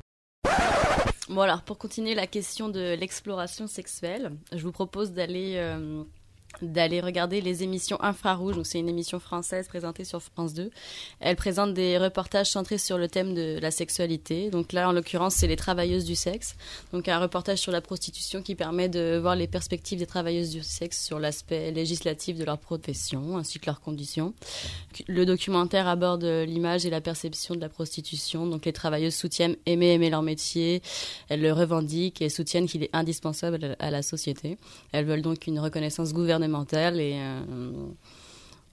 Bon alors pour continuer la question de l'exploration sexuelle, je vous propose d'aller euh, d'aller regarder les émissions Infrarouge. Donc, c'est une émission française présentée sur France 2. Elle présente des reportages centrés sur le thème de la sexualité. Donc là, en l'occurrence, c'est les travailleuses du sexe. Donc, un reportage sur la prostitution qui permet de voir les perspectives des travailleuses du sexe sur l'aspect législatif de leur profession ainsi que leurs conditions. Le documentaire aborde l'image et la perception de la prostitution. Donc, les travailleuses soutiennent aimer aimer leur métier. Elles le revendiquent et soutiennent qu'il est indispensable à la société. Elles veulent donc une reconnaissance gouvernementale et euh,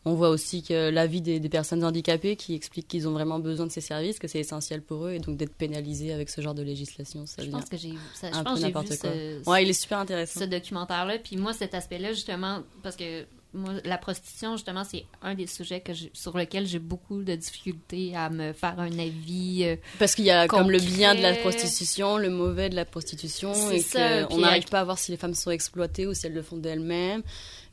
on voit aussi que l'avis des, des personnes handicapées qui expliquent qu'ils ont vraiment besoin de ces services, que c'est essentiel pour eux et donc d'être pénalisés avec ce genre de législation. Ça Je pense que j'ai ça- je pense j'ai vu quoi. ce- Ouais, il est super intéressant. ce documentaire-là. Puis moi, cet aspect-là, justement, parce que moi, la prostitution, justement, c'est un des sujets que sur lequel j'ai beaucoup de difficultés à me faire un avis. euh, Parce qu'il y a comme le bien de la prostitution, le mauvais de la prostitution, et qu'on n'arrive pas à voir si les femmes sont exploitées ou si elles le font d'elles-mêmes.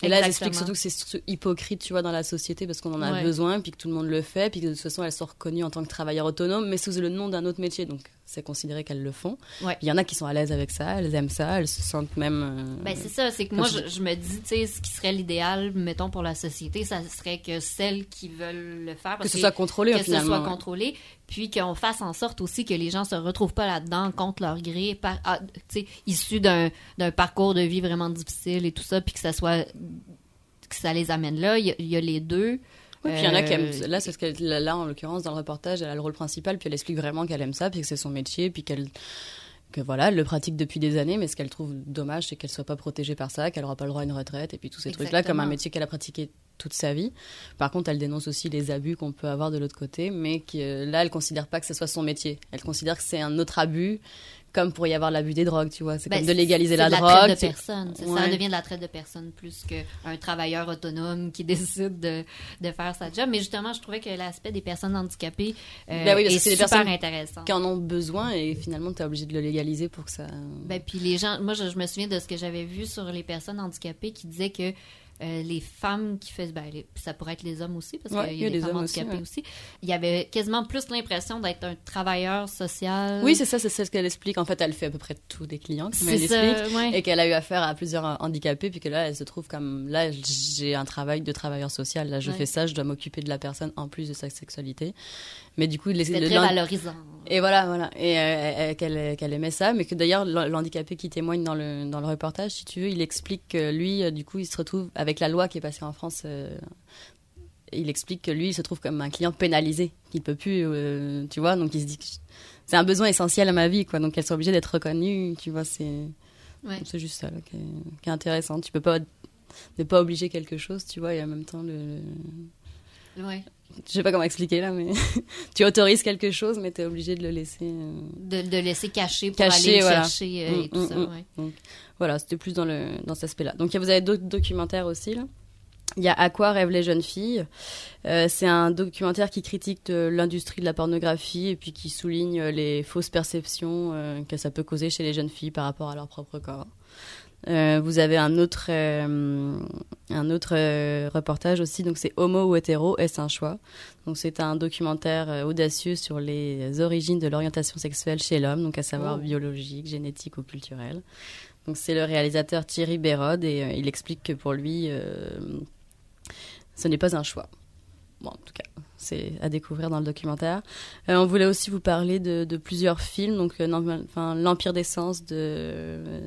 Et là, elle explique Exactement. surtout que c'est surtout hypocrite, tu vois, dans la société parce qu'on en a Ouais. besoin, puis que tout le monde le fait, puis que de toute façon, elles sont reconnues en tant que travailleurs autonomes, mais sous le nom d'un autre métier, donc c'est considéré qu'elles le font. Ouais. Il y en a qui sont à l'aise avec ça, elles aiment ça, elles se sentent même. euh, Ben, c'est ça, c'est que moi, je, je me dis, tu sais, ce qui serait l'idéal, mettons, pour la société, ça serait que celles qui veulent le faire. parce Que ce soit contrôlé, Que ce soit ouais. contrôlé, puis qu'on fasse en sorte aussi que les gens se retrouvent pas là-dedans contre leur gré, par, ah, tu sais, issus d'un d'un parcours de vie vraiment difficile et tout ça, puis que ça soit. que ça les amène là. Il y a, il y a les deux. Oui, puis il y en a qui Euh, aiment. Là, c'est parce qu'elle, là, en l'occurrence, dans le reportage, elle a le rôle principal, puis elle explique vraiment qu'elle aime ça, puis que c'est son métier, puis qu'elle. Que voilà, elle le pratique depuis des années, mais ce qu'elle trouve dommage, c'est qu'elle soit pas protégée par ça, qu'elle aura pas le droit à une retraite, et puis tous ces trucs-là, comme un métier qu'elle a pratiqué toute sa vie. Par contre, elle dénonce aussi les abus qu'on peut avoir de l'autre côté, mais que là, elle considère pas que ce soit son métier. Elle considère que c'est un autre abus, comme pour y avoir l'abus des drogues, tu vois. C'est Ben, comme de légaliser la, de drogue. traite de personnes. Ouais. Ça devient de la traite de personnes plus qu'un travailleur autonome qui décide de, de faire sa job. Mais justement, je trouvais que l'aspect des personnes handicapées euh, Ben oui, parce est que c'est des super personnes intéressant. qui en ont besoin, et finalement, tu es obligé de le légaliser pour que ça. Ben, puis les gens, moi, je, je me souviens de ce que j'avais vu sur les personnes handicapées qui disaient que euh, les femmes qui faisaient, ben, les- ça pourrait être les hommes aussi, parce Ouais, qu'il y a des, femmes hommes aussi, handicapées ouais. aussi, il y avait quasiment plus l'impression d'être un travailleur social. Oui, c'est ça, c'est ce qu'elle explique. En fait, elle fait à peu près tous des clients, comme elle ça, l'explique, ouais. et qu'elle a eu affaire à plusieurs handicapés, puis que là, elle se trouve comme là, j'ai un travail de travailleur social. Là, je fais ça, je dois m'occuper de la personne en plus de sa sexualité. Mais du coup, les- le- très valorisant. Et voilà, voilà, et euh, euh, qu'elle qu'elle aimait ça, mais que d'ailleurs l'h- l'handicapé qui témoigne dans le dans le reportage, si tu veux, il explique que lui, euh, du coup, il se retrouve avec la loi qui est passée en France. euh, il explique que lui, il se trouve comme un client pénalisé, qu'il peut plus, euh, tu vois, donc il se dit que c'est un besoin essentiel à ma vie, quoi. Donc elle sont obligée d'être reconnue, tu vois, c'est Ouais. c'est juste ça là, qui, est, qui est intéressant. Tu peux pas ne pas obliger quelque chose, tu vois, et en même temps le Ouais. je sais pas comment expliquer là, mais tu autorises quelque chose, mais tu es obligé de le laisser euh, De, de laisser cacher pour caché, aller le voilà. chercher euh, et Mm, tout mm, ça. mm. ouais. Voilà, c'était plus dans, le, dans cet aspect-là. Donc, vous avez d'autres documentaires aussi, là? Il y a À quoi rêvent les jeunes filles? Euh, c'est un documentaire qui critique l'industrie de la pornographie et puis qui souligne les fausses perceptions euh, que ça peut causer chez les jeunes filles par rapport à leur propre corps. Euh, vous avez un autre, un autre reportage aussi, donc c'est Homo ou hétéro, est-ce un choix? Donc c'est un documentaire audacieux sur les origines de l'orientation sexuelle chez l'homme, donc à savoir Oh. biologique, génétique ou culturelle. Donc c'est le réalisateur Thierry Bérode et euh, il explique que pour lui, euh, ce n'est pas un choix. Bon, en tout cas, c'est à découvrir dans le documentaire. Euh, on voulait aussi vous parler de, plusieurs films, donc L'Empire des Sens de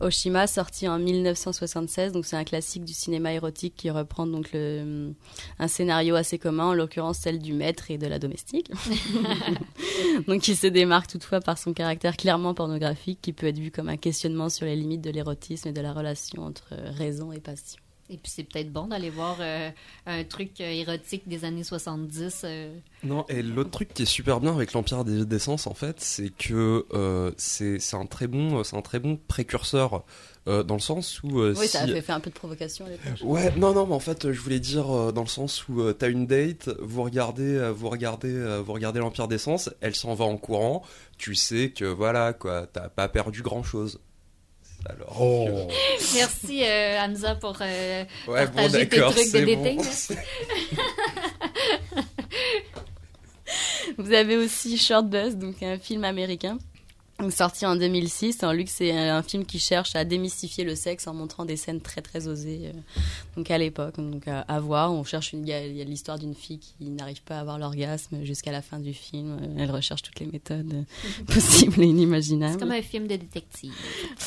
Oshima, sorti en 1976. Donc c'est un classique du cinéma érotique qui reprend donc le, un scénario assez commun, en l'occurrence celle du maître et de la domestique. donc il se démarque toutefois par son caractère clairement pornographique, qui peut être vu comme un questionnement sur les limites de l'érotisme et de la relation entre raison et passion. Et puis c'est peut-être bon d'aller voir euh, un truc euh, érotique des années 70. euh, Non, et l'autre truc qui est super bien avec l'Empire des d'essence, en fait, c'est que euh, c'est c'est un très bon, c'est un très bon précurseur euh, dans le sens où euh, Oui, ça fait, fait un peu de provocation à l'époque. Ouais, non, non, mais en fait, je voulais dire euh, dans le sens où euh, t'as une date, vous regardez, euh, vous regardez, euh, vous regardez l'Empire d'essence, elle s'en va en courant, tu sais que voilà, quoi, t'as pas perdu grand chose. Alors. Oh. Merci euh, Hamza pour euh, Ouais, bon, partager tes d'accord, trucs de dating. bon. Vous avez aussi Short Bus, donc un film américain sorti en 2006. En Luc, c'est un film qui cherche à démystifier le sexe en montrant des scènes très très osées. euh, donc à l'époque, donc à, à voir. On cherche une, il y a l'histoire d'une fille qui n'arrive pas à avoir l'orgasme jusqu'à la fin du film. Euh, Elle recherche toutes les méthodes euh, possibles et inimaginables. C'est comme un film de détective.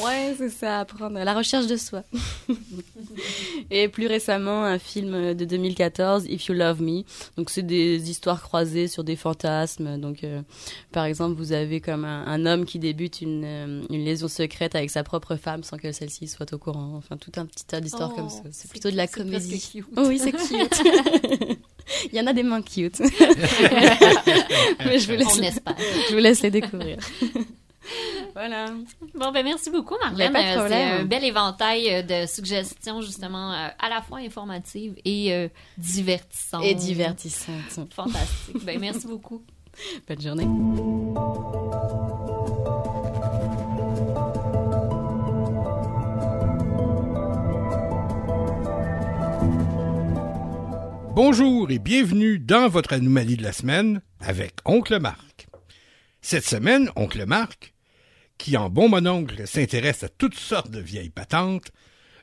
Ouais, c'est ça, apprendre la recherche de soi. et plus récemment, un film de 2014, If You Love Me. Donc, c'est des histoires croisées sur des fantasmes. Donc, euh, par exemple, vous avez comme un, un homme qui débute une, euh, une liaison secrète avec sa propre femme sans que celle-ci soit au courant. Enfin, tout un petit tas d'histoires Oh, comme ça. C'est plutôt de la comédie. cute. Oh oui, c'est cute. Il y en a des moins cute. Mais je vous laisse, je vous laisse les découvrir. voilà. Bon, ben merci beaucoup, Ben, Marlène. de Euh, C'est un bel éventail de suggestions, justement, euh, à la fois informatives et euh, divertissantes. Et divertissante. Fantastique. Ben, merci beaucoup. Bonne journée. Bonjour et bienvenue dans votre anomalie de la semaine avec Oncle Marc. Cette semaine, Oncle Marc, qui en bon mononcle s'intéresse à toutes sortes de vieilles patentes,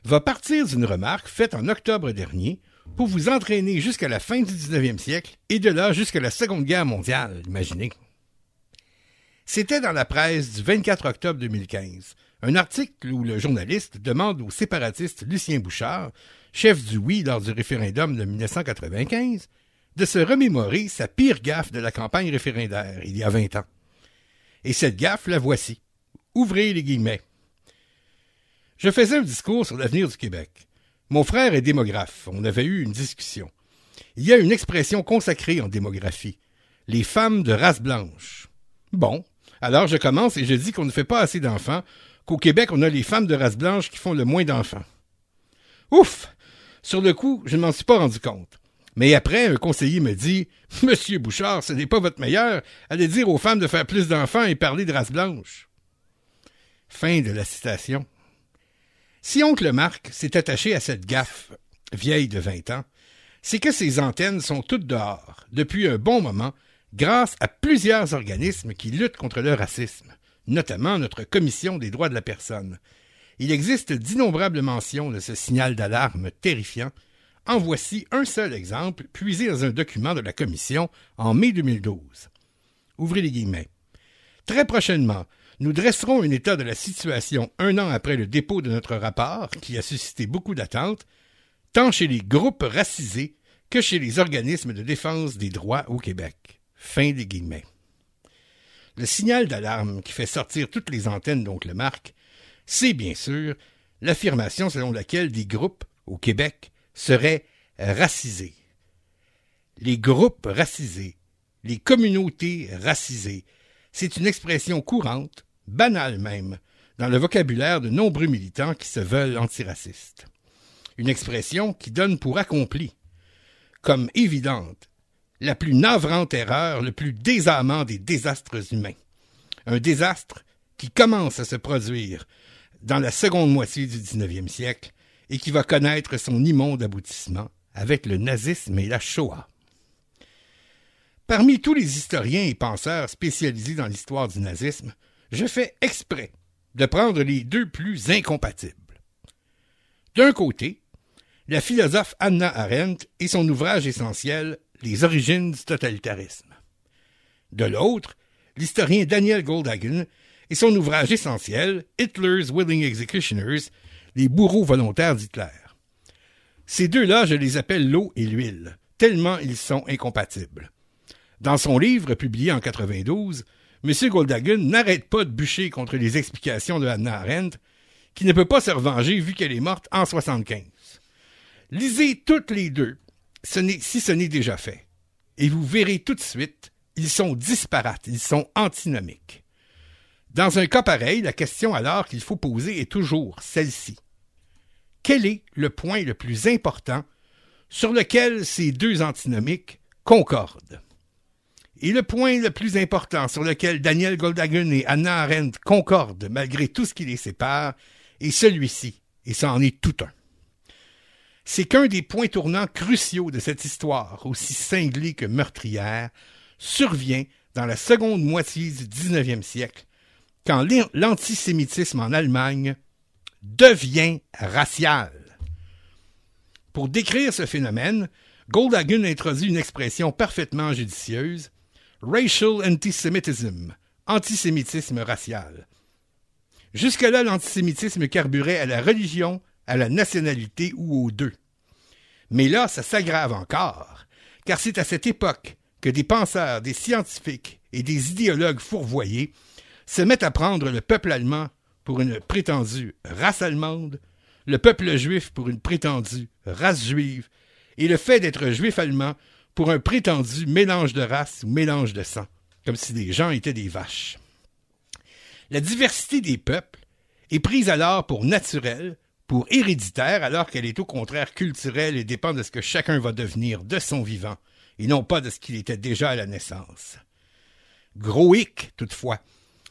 va partir d'une remarque faite en octobre dernier pour vous entraîner jusqu'à la fin du 19e siècle et de là jusqu'à la Seconde Guerre mondiale, imaginez. C'était dans la presse du 24 octobre 2015, un article où le journaliste demande au séparatiste Lucien Bouchard, chef du oui lors du référendum de 1995, de se remémorer sa pire gaffe de la campagne référendaire il y a 20 ans. Et cette gaffe, la voici. Ouvrez les guillemets. Je faisais un discours sur l'avenir du Québec. Mon frère est démographe. On avait eu une discussion. Il y a une expression consacrée en démographie. Les femmes de race blanche. Bon. Alors je commence et je dis qu'on ne fait pas assez d'enfants, qu'au Québec on a les femmes de race blanche qui font le moins d'enfants. Ouf! Sur le coup, je ne m'en suis pas rendu compte. Mais après, un conseiller me dit Monsieur Bouchard, ce n'est pas votre meilleur. Allez dire aux femmes de faire plus d'enfants et parler de race blanche. Fin de la citation. Si oncle Marc s'est attaché à cette gaffe vieille de 20 ans, c'est que ses antennes sont toutes dehors depuis un bon moment grâce à plusieurs organismes qui luttent contre le racisme, notamment notre Commission des droits de la personne. Il existe d'innombrables mentions de ce signal d'alarme terrifiant. En voici un seul exemple, puisé dans un document de la Commission en mai 2012. Ouvrez les guillemets. Très prochainement, nous dresserons un état de la situation un an après le dépôt de notre rapport, qui a suscité beaucoup d'attentes, tant chez les groupes racisés que chez les organismes de défense des droits au Québec. Le signal d'alarme qui fait sortir toutes les antennes d'Oncle Marc, c'est bien sûr l'affirmation selon laquelle des groupes, au Québec, seraient racisés. Les groupes racisés, les communautés racisées, c'est une expression courante, banale même, dans le vocabulaire de nombreux militants qui se veulent antiracistes. Une expression qui donne pour accompli, comme évidente, la plus navrante erreur, le plus désarmant des désastres humains. Un désastre qui commence à se produire dans la seconde moitié du XIXe siècle et qui va connaître son immonde aboutissement avec le nazisme et la Shoah. Parmi tous les historiens et penseurs spécialisés dans l'histoire du nazisme, je fais exprès de prendre les deux plus incompatibles. D'un côté, la philosophe Anna Arendt et son ouvrage essentiel Les origines du totalitarisme. De l'autre, l'historien Daniel Goldhagen et son ouvrage essentiel Hitler's Willing Executioners, les bourreaux volontaires d'Hitler. Ces deux-là, je les appelle l'eau et l'huile, tellement ils sont incompatibles. Dans son livre publié en 92, M. Goldhagen n'arrête pas de bûcher contre les explications de Hannah Arendt, qui ne peut pas se revenger vu qu'elle est morte en 75. Lisez toutes les deux, si ce n'est déjà fait, et vous verrez tout de suite, ils sont disparates, ils sont antinomiques. Dans un cas pareil, la question alors qu'il faut poser est toujours celle-ci. Quel est le point le plus important sur lequel ces deux antinomiques concordent? Et le point le plus important sur lequel Daniel Goldhagen et Anna Arendt concordent malgré tout ce qui les sépare est celui-ci, et ça en est tout un. C'est qu'un des points tournants cruciaux de cette histoire, aussi cinglée que meurtrière, survient dans la seconde moitié du 19e siècle, quand l'an- l'antisémitisme en Allemagne devient racial. Pour décrire ce phénomène, Goldhagen introduit une expression parfaitement judicieuse, racial antisemitism, antisémitisme racial. Jusque-là, l'antisémitisme carburait à la religion, à la nationalité ou aux deux. Mais là, ça s'aggrave encore, car c'est à cette époque que des penseurs, des scientifiques et des idéologues fourvoyés se mettent à prendre le peuple allemand pour une prétendue race allemande, le peuple juif pour une prétendue race juive, et le fait d'être juif allemand pour un prétendu mélange de race ou mélange de sang, comme si les gens étaient des vaches. La diversité des peuples est prise alors pour naturelle, pour héréditaire, alors qu'elle est au contraire culturelle et dépend de ce que chacun va devenir de son vivant, et non pas de ce qu'il était déjà à la naissance. Gros hic, toutefois,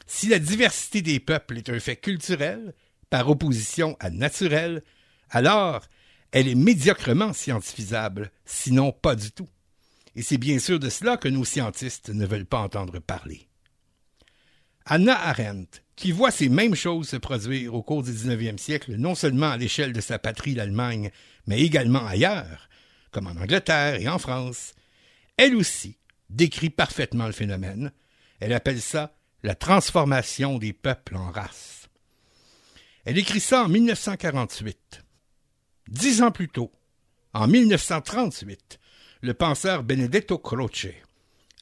si la diversité des peuples est un fait culturel, par opposition à naturel, alors elle est médiocrement scientifisable, sinon pas du tout. Et c'est bien sûr de cela que nos scientistes ne veulent pas entendre parler. Anna Arendt, qui voit ces mêmes choses se produire au cours du XIXe siècle, non seulement à l'échelle de sa patrie, l'Allemagne, mais également ailleurs, comme en Angleterre et en France, elle aussi décrit parfaitement le phénomène. Elle appelle ça la transformation des peuples en race. Elle écrit ça en 1948. Dix ans plus tôt, en 1938, le penseur Benedetto Croce,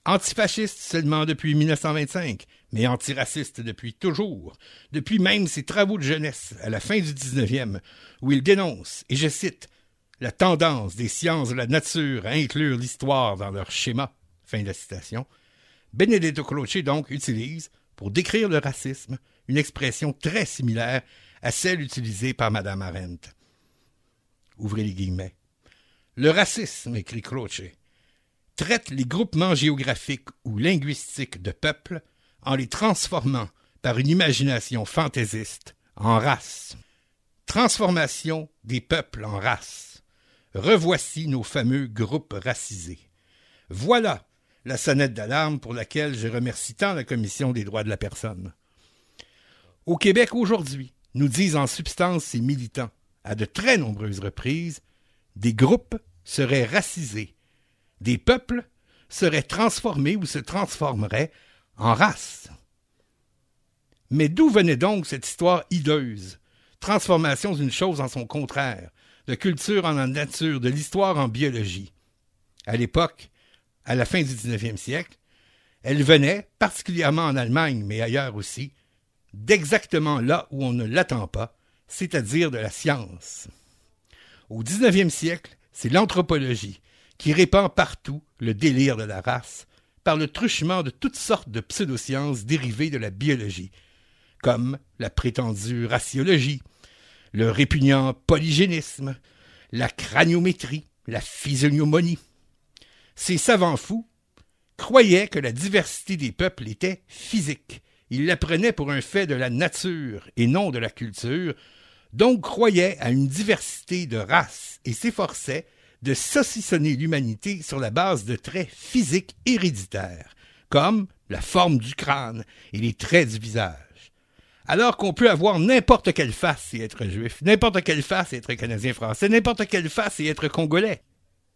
antifasciste seulement depuis 1925, mais antiraciste depuis toujours, depuis même ses travaux de jeunesse à la fin du 19e, où il dénonce, et je cite, la tendance des sciences de la nature à inclure l'histoire dans leur schéma. Fin de citation. Benedetto Croce donc utilise, pour décrire le racisme, une expression très similaire à celle utilisée par Madame Arendt. Ouvrez les guillemets. Le racisme, écrit Croce, traite les groupements géographiques ou linguistiques de peuples en les transformant par une imagination fantaisiste en race. Transformation des peuples en race. Revoici nos fameux groupes racisés. Voilà la sonnette d'alarme pour laquelle je remercie tant la Commission des droits de la personne. Au Québec aujourd'hui, nous disent en substance ces militants, à de très nombreuses reprises, des groupes seraient racisés, des peuples seraient transformés ou se transformeraient en race. Mais d'où venait donc cette histoire hideuse Transformation d'une chose en son contraire, de culture en nature, de l'histoire en biologie? À l'époque, à la fin du XIXe siècle, elle venait, particulièrement en Allemagne, mais ailleurs aussi, d'exactement là où on ne l'attend pas, c'est-à-dire de la science. Au XIXe siècle, c'est l'anthropologie qui répand partout le délire de la race par le truchement de toutes sortes de pseudosciences dérivées de la biologie, comme la prétendue raciologie, le répugnant polygénisme, la craniométrie, la physiognomonie. Ces savants fous croyaient que la diversité des peuples était physique. Ils la prenaient pour un fait de la nature et non de la culture, donc croyaient à une diversité de races et s'efforçaient de saucissonner l'humanité sur la base de traits physiques héréditaires, comme la forme du crâne et les traits du visage. Alors qu'on peut avoir n'importe quelle face et être juif, n'importe quelle face et être canadien-français, n'importe quelle face et être congolais.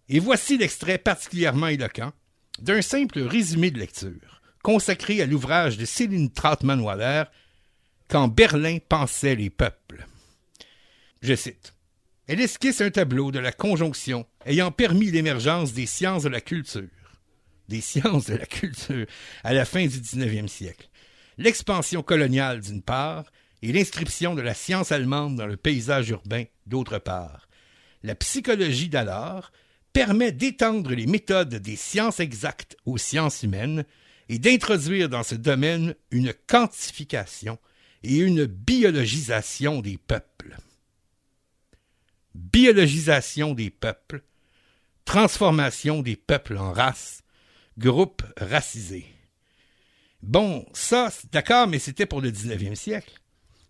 Et voici l'extrait particulièrement éloquent d'un simple résumé de lecture, consacré à l'ouvrage de Céline Trautmann-Waller, Quand Berlin pensait les peuples. Je cite. Elle esquisse un tableau de la conjonction ayant permis l'émergence des sciences de la culture. Des sciences de la culture à la fin du XIXe siècle. L'expansion coloniale d'une part et l'inscription de la science allemande dans le paysage urbain d'autre part. La psychologie d'alors permet d'étendre les méthodes des sciences exactes aux sciences humaines et d'introduire dans ce domaine une quantification et une biologisation des peuples biologisation des peuples, transformation des peuples en races, groupes racisés. Bon, ça, d'accord, mais c'était pour le 19e siècle.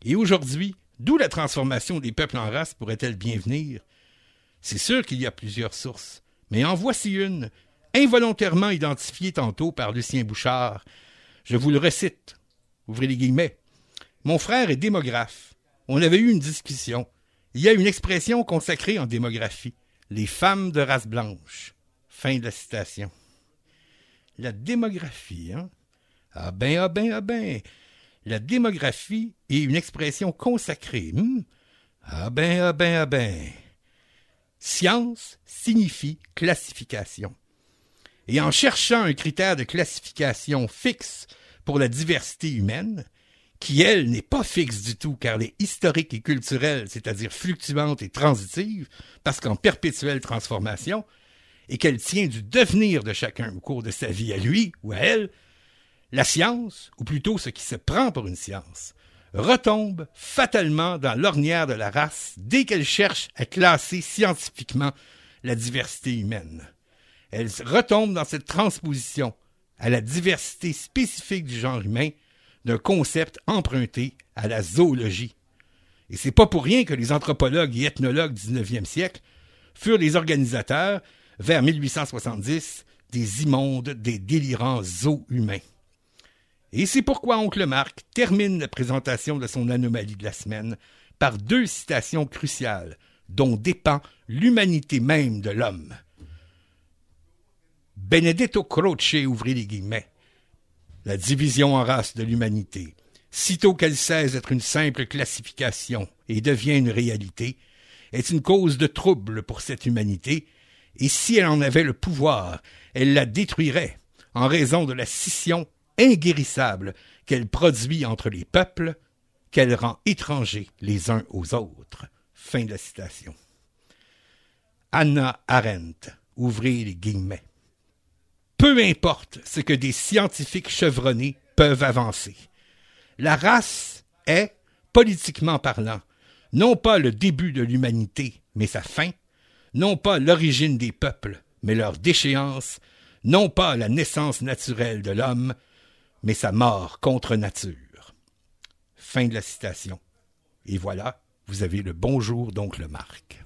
Et aujourd'hui, d'où la transformation des peuples en races pourrait-elle bien venir? C'est sûr qu'il y a plusieurs sources, mais en voici une, involontairement identifiée tantôt par Lucien Bouchard. Je vous le récite. Ouvrez les guillemets. Mon frère est démographe. On avait eu une discussion. Il y a une expression consacrée en démographie. Les femmes de race blanche. Fin de la citation. La démographie, hein? Ah ben, ah ben, ah ben. La démographie est une expression consacrée. hmm? Ah ben, ah ben, ah ben. Science signifie classification. Et en cherchant un critère de classification fixe pour la diversité humaine, qui, elle, n'est pas fixe du tout, car elle est historique et culturelle, c'est-à-dire fluctuante et transitive, parce qu'en perpétuelle transformation, et qu'elle tient du devenir de chacun au cours de sa vie à lui ou à elle, la science, ou plutôt ce qui se prend pour une science, retombe fatalement dans l'ornière de la race dès qu'elle cherche à classer scientifiquement la diversité humaine. Elle retombe dans cette transposition à la diversité spécifique du genre humain d'un concept emprunté à la zoologie. Et c'est pas pour rien que les anthropologues et ethnologues du 19e siècle furent les organisateurs, vers 1870, des immondes, des délirants zoos humains. Et c'est pourquoi Oncle Marc termine la présentation de son anomalie de la semaine par deux citations cruciales dont dépend l'humanité même de l'homme. Benedetto Croce ouvrit les guillemets. La division en races de l'humanité, sitôt qu'elle cesse d'être une simple classification et devient une réalité, est une cause de trouble pour cette humanité, et si elle en avait le pouvoir, elle la détruirait en raison de la scission inguérissable qu'elle produit entre les peuples, qu'elle rend étrangers les uns aux autres. Fin de la citation. Anna Arendt, ouvrez les guillemets. Peu importe ce que des scientifiques chevronnés peuvent avancer. La race est, politiquement parlant, non pas le début de l'humanité, mais sa fin, non pas l'origine des peuples, mais leur déchéance, non pas la naissance naturelle de l'homme, mais sa mort contre nature. Fin de la citation. Et voilà, vous avez le bonjour d'oncle Marc.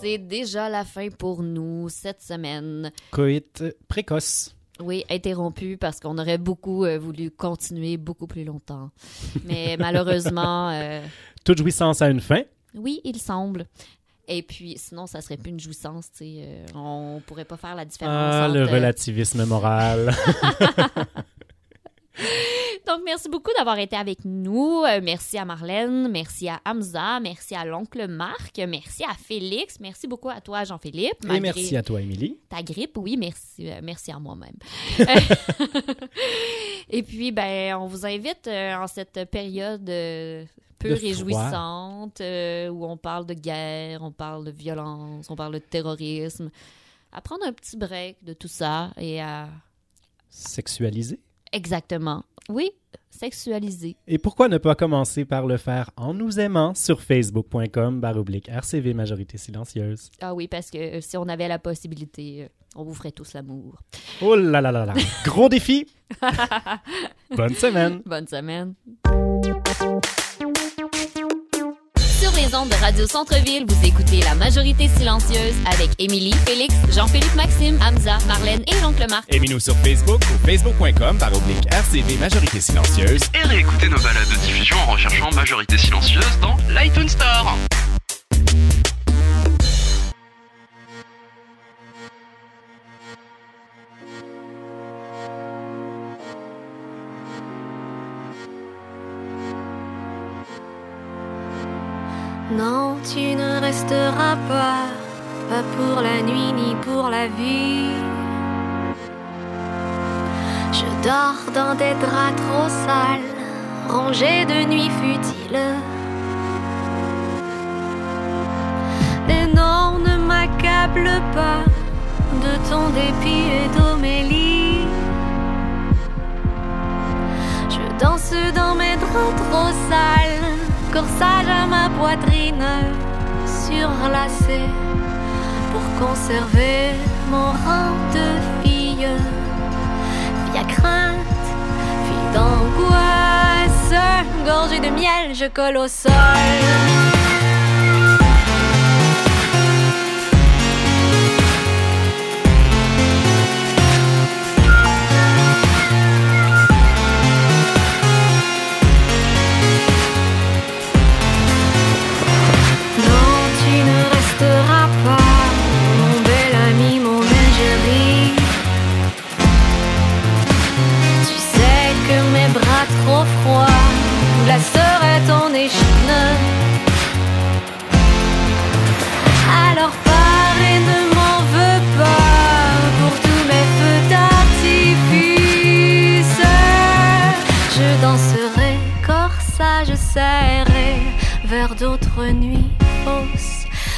C'est déjà la fin pour nous cette semaine. Coït précoce. Oui, interrompu parce qu'on aurait beaucoup euh, voulu continuer beaucoup plus longtemps. Mais malheureusement, euh, Toute jouissance a une fin. oui, il semble. Et puis, sinon, ça serait plus une jouissance, tu sais. euh, on pourrait pas faire la différence. Ah, le entre- relativisme moral. Donc, merci beaucoup d'avoir été avec nous. Euh, merci à Marlène, merci à Hamza, merci à l'oncle Marc, merci à Félix, merci beaucoup à toi, Jean-Philippe. Et merci à toi, Émilie. Ta grippe, oui, merci, euh, merci à moi-même. Et puis, ben, on vous invite euh, en cette période peu réjouissante euh, où on parle de guerre, on parle de violence, on parle de terrorisme, à prendre un petit break de tout ça et à Sexualisé. exactement, oui, sexualiser. Et pourquoi ne pas commencer par le faire en nous aimant sur facebook.com baroblique RCV Majorité Silencieuse. Ah oui, parce que euh, si on avait la possibilité, euh, on vous ferait tous l'amour. Oh là là là là. Gros défi. Bonne semaine. Bonne semaine. Sur les ondes de Radio Centre-Ville, vous écoutez La Majorité Silencieuse avec Émilie, Félix, Jean-Philippe Maxime, Hamza, Marlène et l'oncle Marc. Aimez-nous sur Facebook ou facebook.com par oblique RCV Majorité Silencieuse. Et réécoutez nos balades de diffusion en recherchant Majorité Silencieuse dans l'iTunes Store. Pas, pour la nuit ni pour la vie. Je dors dans des draps trop sales, rongés de nuits futiles. Et non, ne m'accable pas de ton dépit et d'Omélie. Je danse dans mes draps trop sales, corsage à ma poitrine surlacée pour conserver mon rang de fille. Fille à crainte, fille d'angoisse, gorgée de miel, je colle au sol.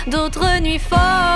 D'autres nuits fauves.